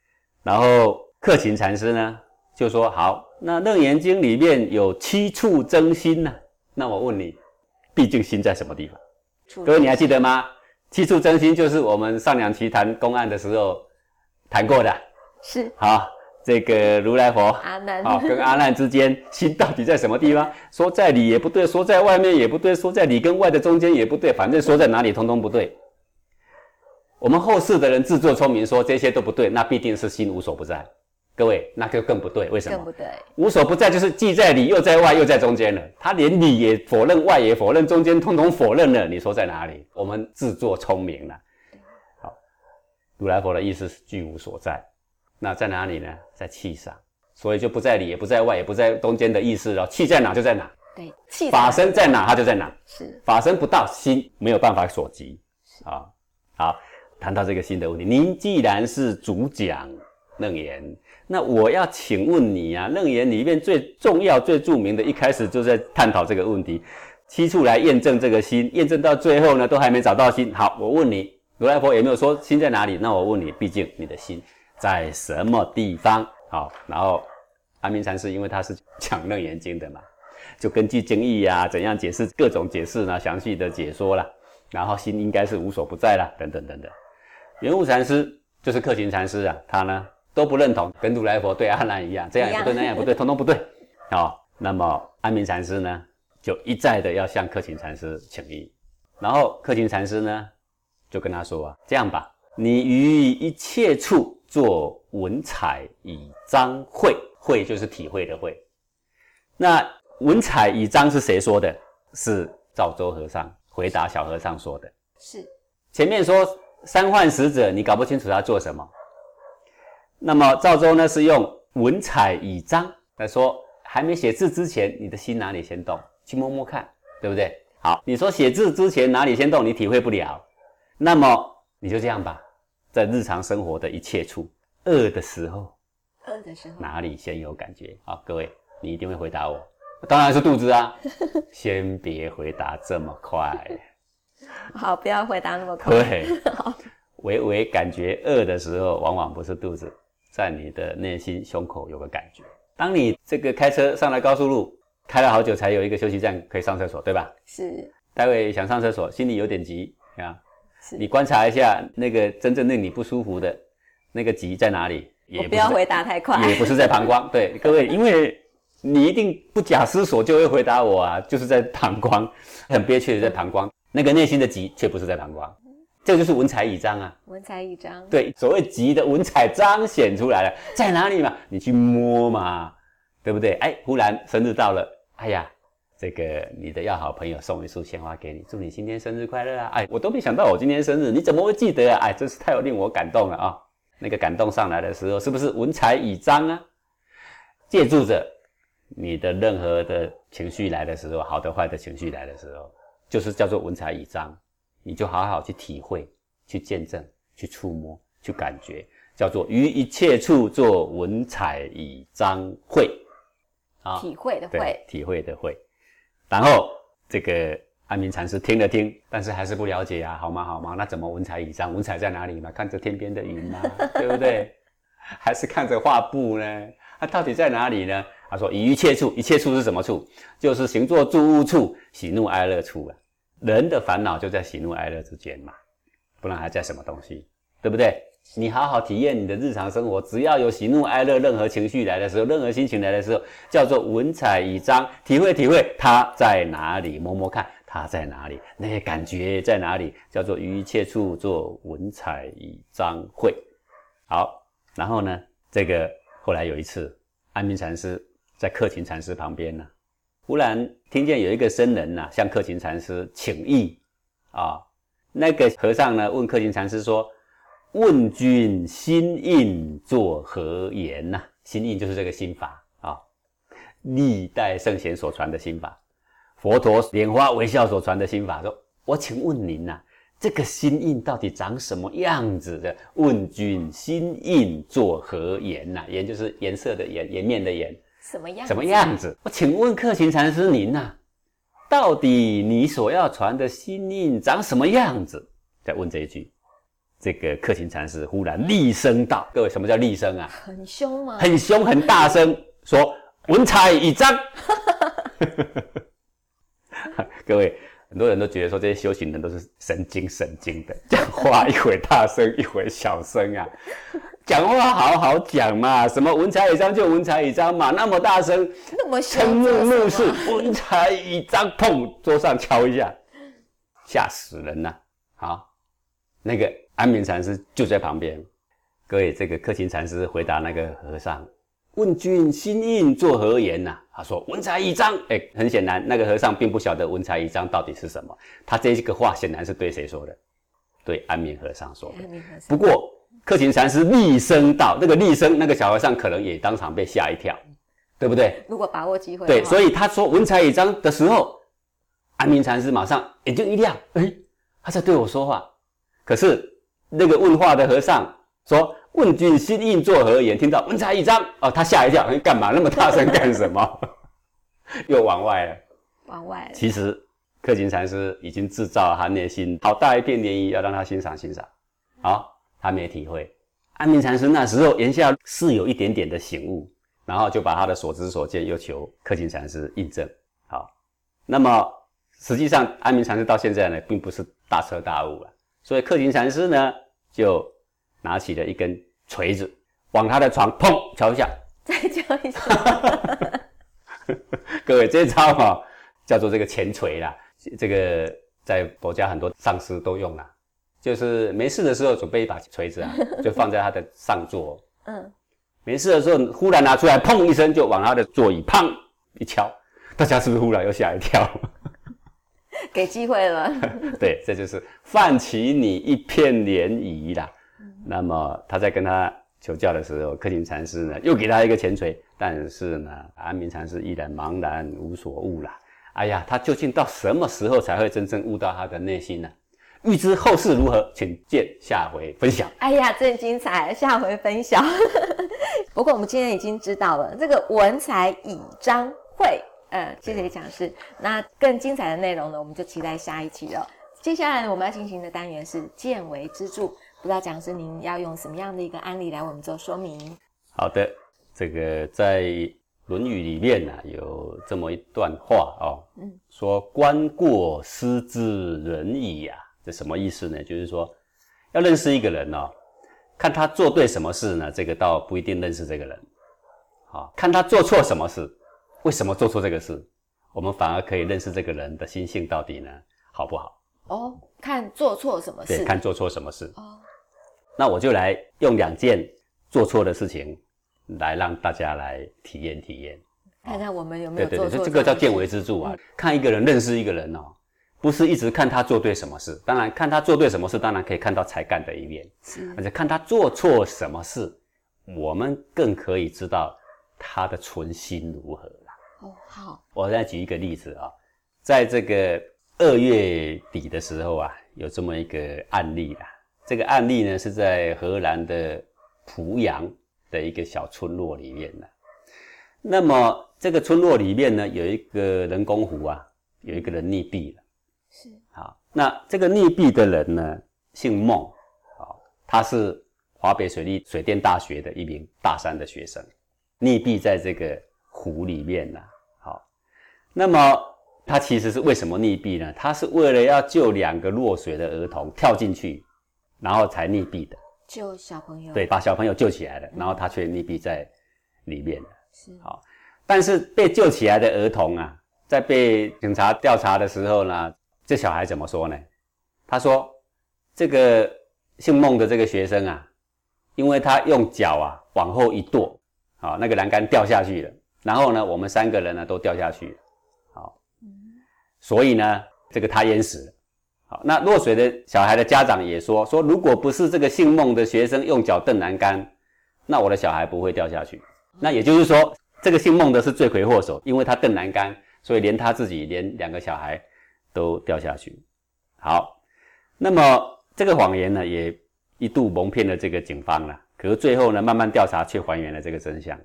然后克勤禅师呢就说：“好，那楞严经里面有七处真心呐，那我问你，毕竟心在什么地方？各位你还记得吗？七处真心就是我们上两期谈公案的时候谈过的。是好，这个如来佛阿难好，跟阿难之间心到底在什么地方？说在里也不对，说在外面也不对，说在里跟外的中间也不对，反正说在哪里通通不对。我们后世的人自作聪明说这些都不对，那必定是心无所不在。各位，那就更不对。为什么？更不对，无所不在就是既在里又在外又在中间了。他连里也否认，外也否认，中间通通否认了。你说在哪里？我们自作聪明了。好，如来佛的意思是具无所在。那在哪里呢？在气上，所以就不在里，也不在外，也不在中间的意思了。气在哪就在哪，对，气法身在哪它就在哪。是法身不到，心没有办法所及。啊，好，谈到这个心的问题，您既然是主讲楞严，那我要请问你啊，楞严里面最重要、最著名的，一开始就在探讨这个问题，七处来验证这个心，验证到最后呢，都还没找到心。好，我问你，如来佛有没有说心在哪里？那我问你，毕竟你的心在什么地方？好，然后阿明禅师因为他是讲楞严经的嘛，就根据经义呀，怎样解释各种解释呢，详细的解说了。然后心应该是无所不在啦，等等等等。圆悟禅师就是克勤禅师啊，他呢都不认同，跟如来佛对阿难一样，这样也不对，那样也不对，通通不对。好，那么安明禅师呢，就一再的要向克勤禅师请益。然后克勤禅师呢，就跟他说啊，这样吧，你于一切处做文采以彰会，会就是体会的会。那文采以彰是谁说的？是赵州和尚。回答小和尚说的是，前面说三幻使者，你搞不清楚他做什么。那么赵州呢是用文采以彰来说，还没写字之前，你的心哪里先动？去摸摸看，对不对？好，你说写字之前哪里先动，你体会不了。那么你就这样吧，在日常生活的一切处，饿的时候，饿的时候哪里先有感觉？好，各位，你一定会回答我。当然是肚子啊！先别回答这么快，好，不要回答那么快。对，微微感觉饿的时候，往往不是肚子，在你的内心胸口有个感觉。当你这个开车上了高速路，开了好久才有一个休息站可以上厕所，对吧？是。待会想上厕所，心里有点急啊。是。你观察一下那个真正令你不舒服的那个急在哪里？也不要回答太快。也不是在膀胱。对，各位，因为。你一定不假思索就会回答我啊，就是在膀胱，很憋屈的在 膀胱，那个内心的急却不是在膀胱，这就是文采以彰啊。文采以彰，对，所谓急的文采彰显出来了，在哪里嘛？你去摸嘛，对不对？哎，忽然生日到了，哎呀，这个你的要好朋友送一束鲜花给你，祝你今天生日快乐啊！哎，我都没想到我今天生日，你怎么会记得啊？哎，真是太有令我感动了啊！那个感动上来的时候，是不是文采以彰啊？借助着。你的任何的情绪来的时候，好的坏的情绪来的时候，就是叫做文采以彰，你就好好去体会、去见证、去触摸、去感觉，叫做于一切处做文采以彰会，啊，体会的会，体会的会。然后这个安明禅师听了听，但是还是不了解啊，好吗？好吗？那怎么文采以上？文采在哪里嘛？看着天边的云吗？对不对？还是看着画布呢？它到底在哪里呢？他说：“以一切处，一切处是什么处？就是行坐住物处，喜怒哀乐处啊。人的烦恼就在喜怒哀乐之间嘛，不然还在什么东西？对不对？你好好体验你的日常生活，只要有喜怒哀乐，任何情绪来的时候，任何心情来的时候，叫做文采以彰，体会体会它在哪里，摸摸看它在哪里，那些感觉在哪里，叫做于一切处做文采以彰会。好，然后呢，这个后来有一次，安明禅师在克勤禅师旁边呢，忽然听见有一个僧人呐，向克勤禅师请益啊，那个和尚呢问克勤禅师说。问君心印作何言呐？心印就是这个心法啊，历代圣贤所传的心法，佛陀莲花微笑所传的心法。说，我请问您呐，这个心印到底长什么样子的？问君心印作何言呐？颜就是颜色的颜，颜面的颜，什么样？什么样子？我请问克勤禅师您呐，到底你所要传的心印长什么样子？再问这一句。这个克勤禅师忽然厉声道：“各位，什么叫厉声啊？很凶吗？很凶，很大声说：‘文采已彰。’各位，很多人都觉得说这些修行人都是神经神经的，讲话一会大声，一会小声啊。讲话好好讲嘛，什么文采已彰就文采已彰嘛，那么大声，那么瞠目怒视，文采已彰，砰，桌上敲一下，吓死人了。好，那个。安明禅师就在旁边，各位，这个克勤禅师回答那个和尚：“问君心印作何言呐？”他说：“文采已彰。”哎，很显然，那个和尚并不晓得文采已彰到底是什么。他这个话显然是对谁说的？对安明和尚说的。不过，克勤禅师厉声道：“那个厉声，那个小和尚可能也当场被吓一跳，对不对？如果把握机会，对，所以他说文采已彰的时候，安明禅师马上眼睛一亮，哎，他在对我说话。可是。那个问话的和尚说：“问君心印作何言？”听到文采一张哦，他吓一跳，干嘛那么大声干什么？又往外了，往外了。其实克勤禅师已经制造他内心好大一片涟漪，要让他欣赏欣赏。好，他没体会。安明禅师那时候言下是有一点点的醒悟，然后就把他的所知所见又求克勤禅师印证。好，那么实际上安明禅师到现在呢，并不是大彻大悟了。所以克勤禅师呢，就拿起了一根锤子，往他的床砰敲一下，再敲一下。各位，这招哈叫做这个前锤啦。这个在佛家很多上师都用啦，就是没事的时候准备一把锤子啊，就放在他的上座。嗯。没事的时候忽然拿出来，砰一声就往他的座椅砰一敲，大家是不是忽然又吓一跳？给机会了，对，这就是泛起你一片涟漪啦。那么他在跟他求教的时候，克勤禅师呢又给他一个前锤，但是呢，安明禅师依然茫然无所悟啦。哎呀，他究竟到什么时候才会真正悟到他的内心呢？欲知后事如何，请见下回分享。哎呀，真精彩，下回分享。不过我们今天已经知道了，这个文采以章会。呃，谢谢讲师。那更精彩的内容呢，我们就期待下一期了。接下来我们要进行的单元是见微知著，不知道讲师您要用什么样的一个案例来我们做说明？好的，这个在《论语》里面呢有这么一段话哦，嗯，说观过失之人矣呀，这什么意思呢？就是说要认识一个人哦，看他做对什么事呢，这个倒不一定认识这个人，好，看他做错什么事。为什么做错这个事？我们反而可以认识这个人的心性到底呢，好不好？哦，看做错什么事？对，看做错什么事。哦，那我就来用两件做错的事情，来让大家来体验体验，看看我们有没有做错。这个叫见微知著啊！看一个人，认识一个人哦，不是一直看他做对什么事。当然，看他做对什么事，当然可以看到才干的一面。是，而且看他做错什么事，我们更可以知道他的存心如何。哦，好，我再举一个例子啊，在这个二月底的时候啊，有这么一个案例啊。这个案例呢是在荷兰的濮阳的一个小村落里面的。那么这个村落里面呢，有一个人工湖啊，有一个人溺毙了。是，好，那这个溺毙的人呢，姓孟，好，他是华北水利水电大学的一名大三的学生，溺毙在这个。湖里面呐，好，那么他其实是为什么溺毙呢？他是为了要救两个落水的儿童跳进去，然后才溺毙的。救小朋友，对，把小朋友救起来了，然后他却溺毙在里面了。是好但是被救起来的儿童啊，在被警察调查的时候呢，这小孩怎么说呢？他说：“这个姓孟的这个学生啊，因为他用脚啊往后一跺，啊，那个栏杆掉下去了，然后呢，我们三个人呢都掉下去，好，所以呢，这个他淹死了。好，那落水的小孩的家长也说说，如果不是这个姓孟的学生用脚蹬栏杆，那我的小孩不会掉下去。那也就是说，这个姓孟的是罪魁祸首，因为他蹬栏杆，所以连他自己，连两个小孩都掉下去。好，那么这个谎言呢，也一度蒙骗了这个警方了。可是最后呢，慢慢调查却还原了这个真相。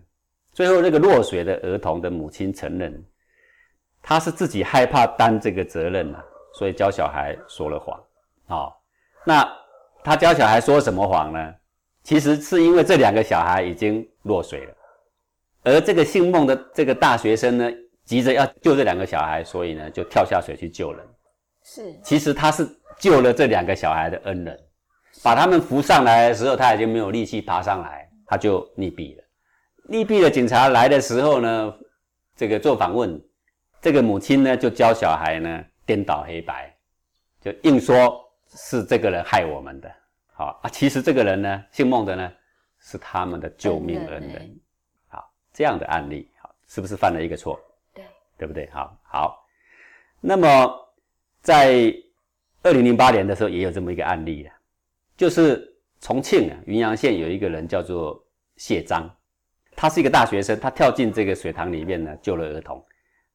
最后，那个落水的儿童的母亲承认，他是自己害怕担这个责任啊，所以教小孩说了谎。好，那他教小孩说什么谎呢？其实是因为这两个小孩已经落水了，而这个姓孟的这个大学生呢，急着要救这两个小孩，所以呢就跳下水去救人。是其实他是救了这两个小孩的恩人，把他们扶上来的时候，他已经没有力气爬上来，他就溺毙了。溺毙的警察来的时候呢，这个做访问，这个母亲呢就教小孩呢颠倒黑白，就硬说是这个人害我们的。好啊，其实这个人呢，姓孟的呢，是他们的救命恩人恩人。好，这样的案例，好，是不是犯了一个错？对，对不对？好，好。那么在二零零八年的时候，也有这么一个案例啊，就是重庆啊云阳县有一个人叫做谢章，他是一个大学生，他跳进这个水塘里面呢，救了儿童，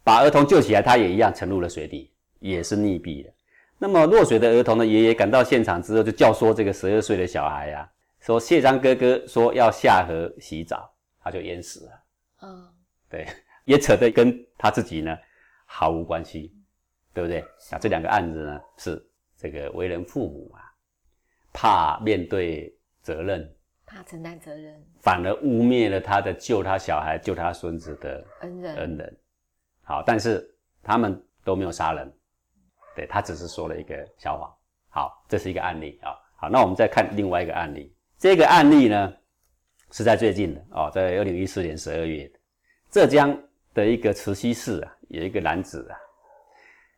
把儿童救起来，他也一样沉入了水底，也是溺毙了。那么落水的儿童呢，爷爷赶到现场之后，就教唆这个十二岁的小孩啊，说谢章哥哥说要下河洗澡，他就淹死了。嗯，对，也扯得跟他自己呢毫无关系，对不对？那这两个案子呢，是这个为人父母啊，怕面对责任，怕承担责任，反而污蔑了他的救他小孩、救他孙子的恩人，恩人。好，但是他们都没有杀人，对他只是说了一个小谎。好，这是一个案例啊。好，那我们再看另外一个案例。这个案例呢，是在最近的哦，在二零一四年十二月，浙江的一个慈溪市啊，有一个男子啊，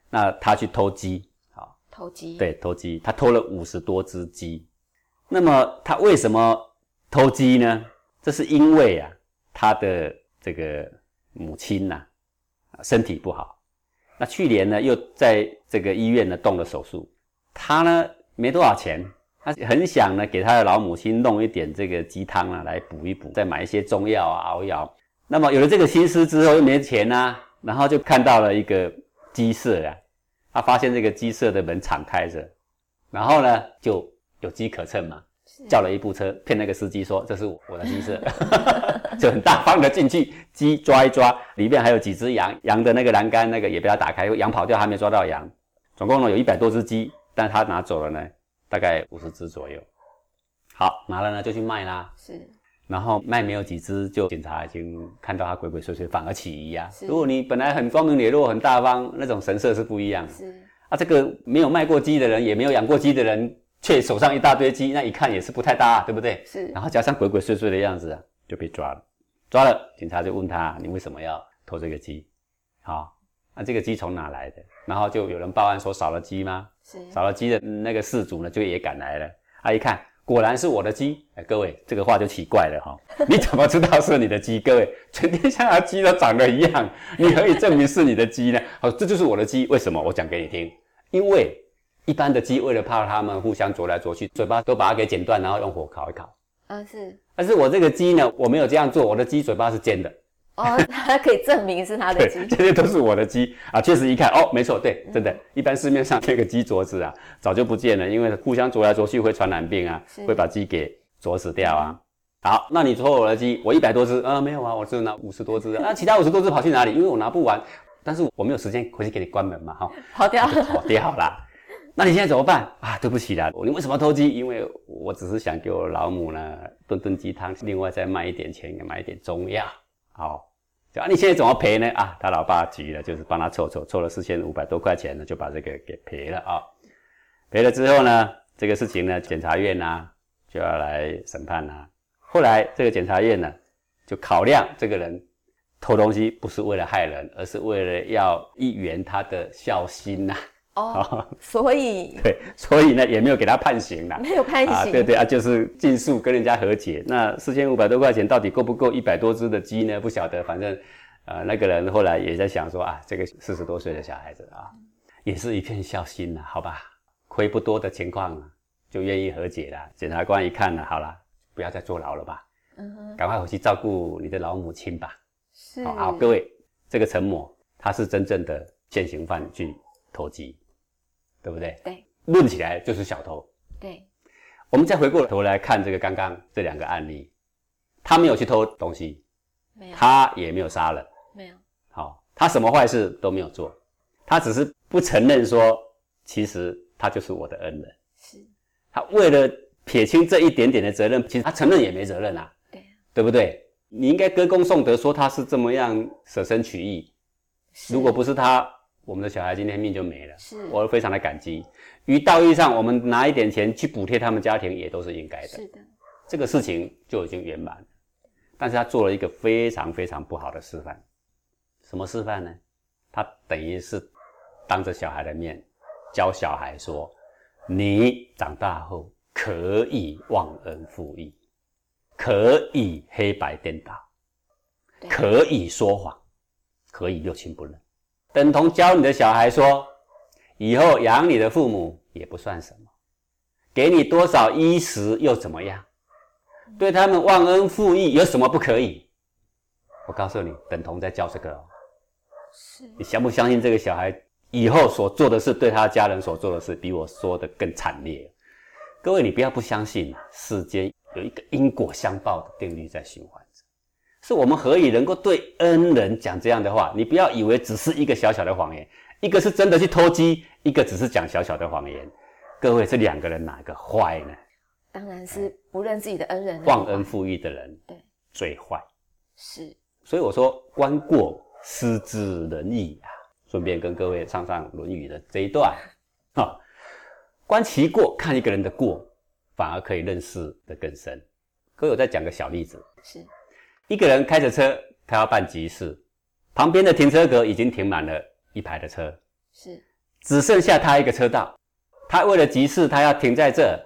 那他去偷鸡，好，偷鸡，，对，偷鸡，他偷了五十多只鸡。那么他为什么偷鸡呢？这是因为啊，他的这个母亲呐、啊，身体不好。那去年呢，又在这个医院呢动了手术。他呢没多少钱，他很想呢给他的老母亲弄一点这个鸡汤啊来补一补，再买一些中药啊熬一熬。那么有了这个心思之后又没钱啊，然后就看到了一个鸡舍啊，他发现这个鸡舍的门敞开着，然后呢就有机可乘嘛，叫了一部车骗那个司机说这是我的鸡舍，就很大方的进去，鸡抓一抓，里面还有几只羊，羊的那个栏杆那个也被他打开，羊跑掉还没抓到羊，总共呢有一百多只鸡，但他拿走了呢大概五十只左右。好，拿了呢就去卖啦，是然后卖没有几只，就警察已经看到他鬼鬼祟祟，反而起疑啊。如果你本来很光明磊落、很大方，那种神色是不一样的。是，啊，这个没有卖过鸡的人，也没有养过鸡的人，却手上一大堆鸡，那一看也是不太搭、啊，对不对？是然后加上鬼鬼祟祟的样子啊，就被抓了。抓了，警察就问他：“你为什么要偷这个鸡？”好，那这个鸡从哪来的？然后就有人报案说少了鸡吗？是，少了鸡的那个事主呢，就也赶来了。啊，一看果然是我的鸡。哎，各位，这个话就奇怪了哈、你怎么知道是你的鸡？各位，全天下的鸡都长得一样，你可以证明是你的鸡呢？好，这就是我的鸡。为什么？我讲给你听。因为一般的鸡为了怕它们互相啄来啄去，嘴巴都把它给剪断，然后用火烤一烤。嗯是，但是我这个鸡呢，我没有这样做，我的鸡嘴巴是尖的。哦，它可以证明是它的 对，鸡，这些都是我的鸡啊！确实一看，哦，没错，对，真的，一般市面上那个鸡啄子啊，早就不见了，因为互相啄来啄去会传染病啊是，会把鸡给啄死掉啊。好，那你啄我的鸡，我一百多只，啊、没有啊，我只有拿五十多只啊，那其他五十多只跑去哪里？因为我拿不完，但是我没有时间回去给你关门嘛，哈、跑掉了，跑掉啦。那你现在怎么办啊？对不起啦，你为什么偷鸡？因为我只是想给我老母呢炖炖鸡汤，另外再卖一点钱，买一点中药。好，就啊，你现在怎么赔呢？啊，他老爸急了，就是帮他凑凑，凑了四千五百多块钱呢，就把这个给赔了啊。赔了之后呢，这个事情呢，检察院啊就要来审判他。后来这个检察院呢，就考量这个人偷东西不是为了害人，而是为了要一圆他的孝心呐、哦，所以 对，所以呢也没有给他判刑啦。没有判啊，刑。对对啊，就是尽速跟人家和解。那四千五百多块钱到底够不够一百多只的鸡呢？不晓得，反正呃那个人后来也在想说啊，这个四十多岁的小孩子啊，也是一片孝心呐、好吧，亏不多的情况啊，就愿意和解了。检察官一看呢，好了，不要再坐牢了吧，嗯哼，赶快回去照顾你的老母亲吧。是好，好，各位，这个陈某他是真正的现行犯去偷鸡，对不对？对论起来就是小偷。对，我们再回过头来看这个刚刚这两个案例，他没有去偷东西，没有他也没有杀人，没有，好，他什么坏事都没有做，他只是不承认说，其实他就是我的恩人。是，他为了撇清这一点点的责任，其实他承认也没责任啊，对啊，对不对？你应该歌功颂德，说他是这么样舍身取义。如果不是他，我们的小孩今天命就没了。是我非常的感激。于道义上，我们拿一点钱去补贴他们家庭，也都是应该的。是的，这个事情就已经圆满了。但是他做了一个非常非常不好的示范。什么示范呢？他等于是当着小孩的面教小孩说：“你长大后可以忘恩负义，可以黑白颠倒，可以说谎，可以六亲不认，等同教你的小孩说，以后养你的父母也不算什么，给你多少衣食又怎么样？对他们忘恩负义有什么不可以？我告诉你，等同在教这个、哦。是你相不相信这个小孩以后所做的事，对他家人所做的事，比我说的更惨烈？各位，你不要不相信，世间有一个因果相报的定律在循环着。是我们何以能够对恩人讲这样的话？你不要以为只是一个小小的谎言，一个是真的去偷鸡，一个只是讲小小的谎言。各位，这两个人哪个坏呢？当然是不认自己的恩人，忘恩负义的人对最坏。是所以我说，观过失之仁矣啊。顺便跟各位唱唱《论语》的这一段，哈、观其过，看一个人的过，反而可以认识的更深。各位，我再讲个小例子：是一个人开着车，他要办急事，旁边的停车格已经停满了一排的车，是只剩下他一个车道。他为了急事，他要停在这，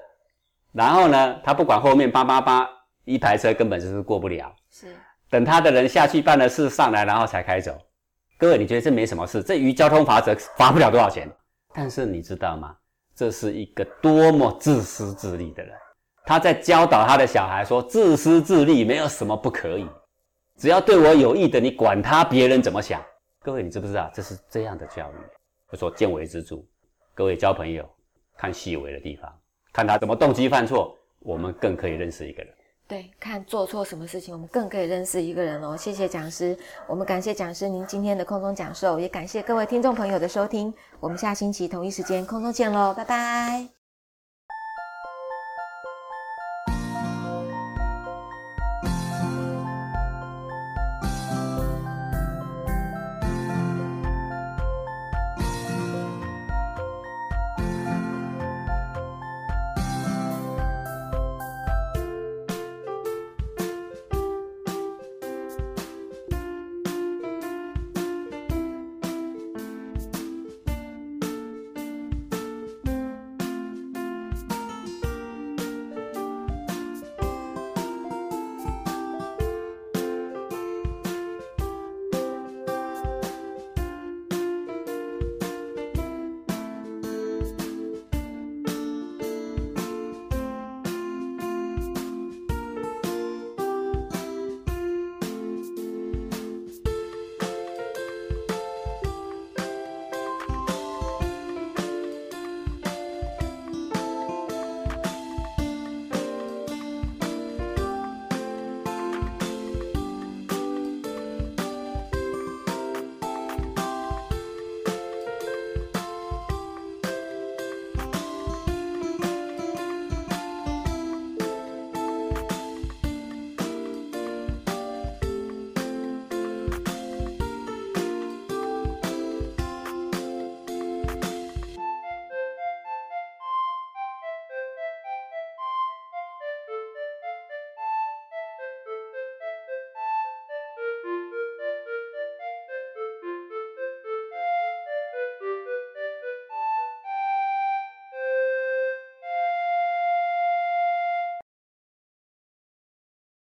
然后呢，他不管后面八八八一排车根本就是过不了。是等他的人下去办了事上来，然后才开走。各位，你觉得这没什么事？这于交通法则罚不了多少钱。但是你知道吗？这是一个多么自私自利的人。他在教导他的小孩说：自私自利没有什么不可以，只要对我有益的，你管他别人怎么想。各位，你知不知道这是这样的教育？我说见微知著。各位交朋友，看细微的地方，看他怎么动机犯错，我们更可以认识一个人。对，看做错什么事情，我们更可以认识一个人哦。谢谢讲师，我们感谢讲师您今天的空中讲授，也感谢各位听众朋友的收听。我们下星期同一时间空中见喽，拜拜。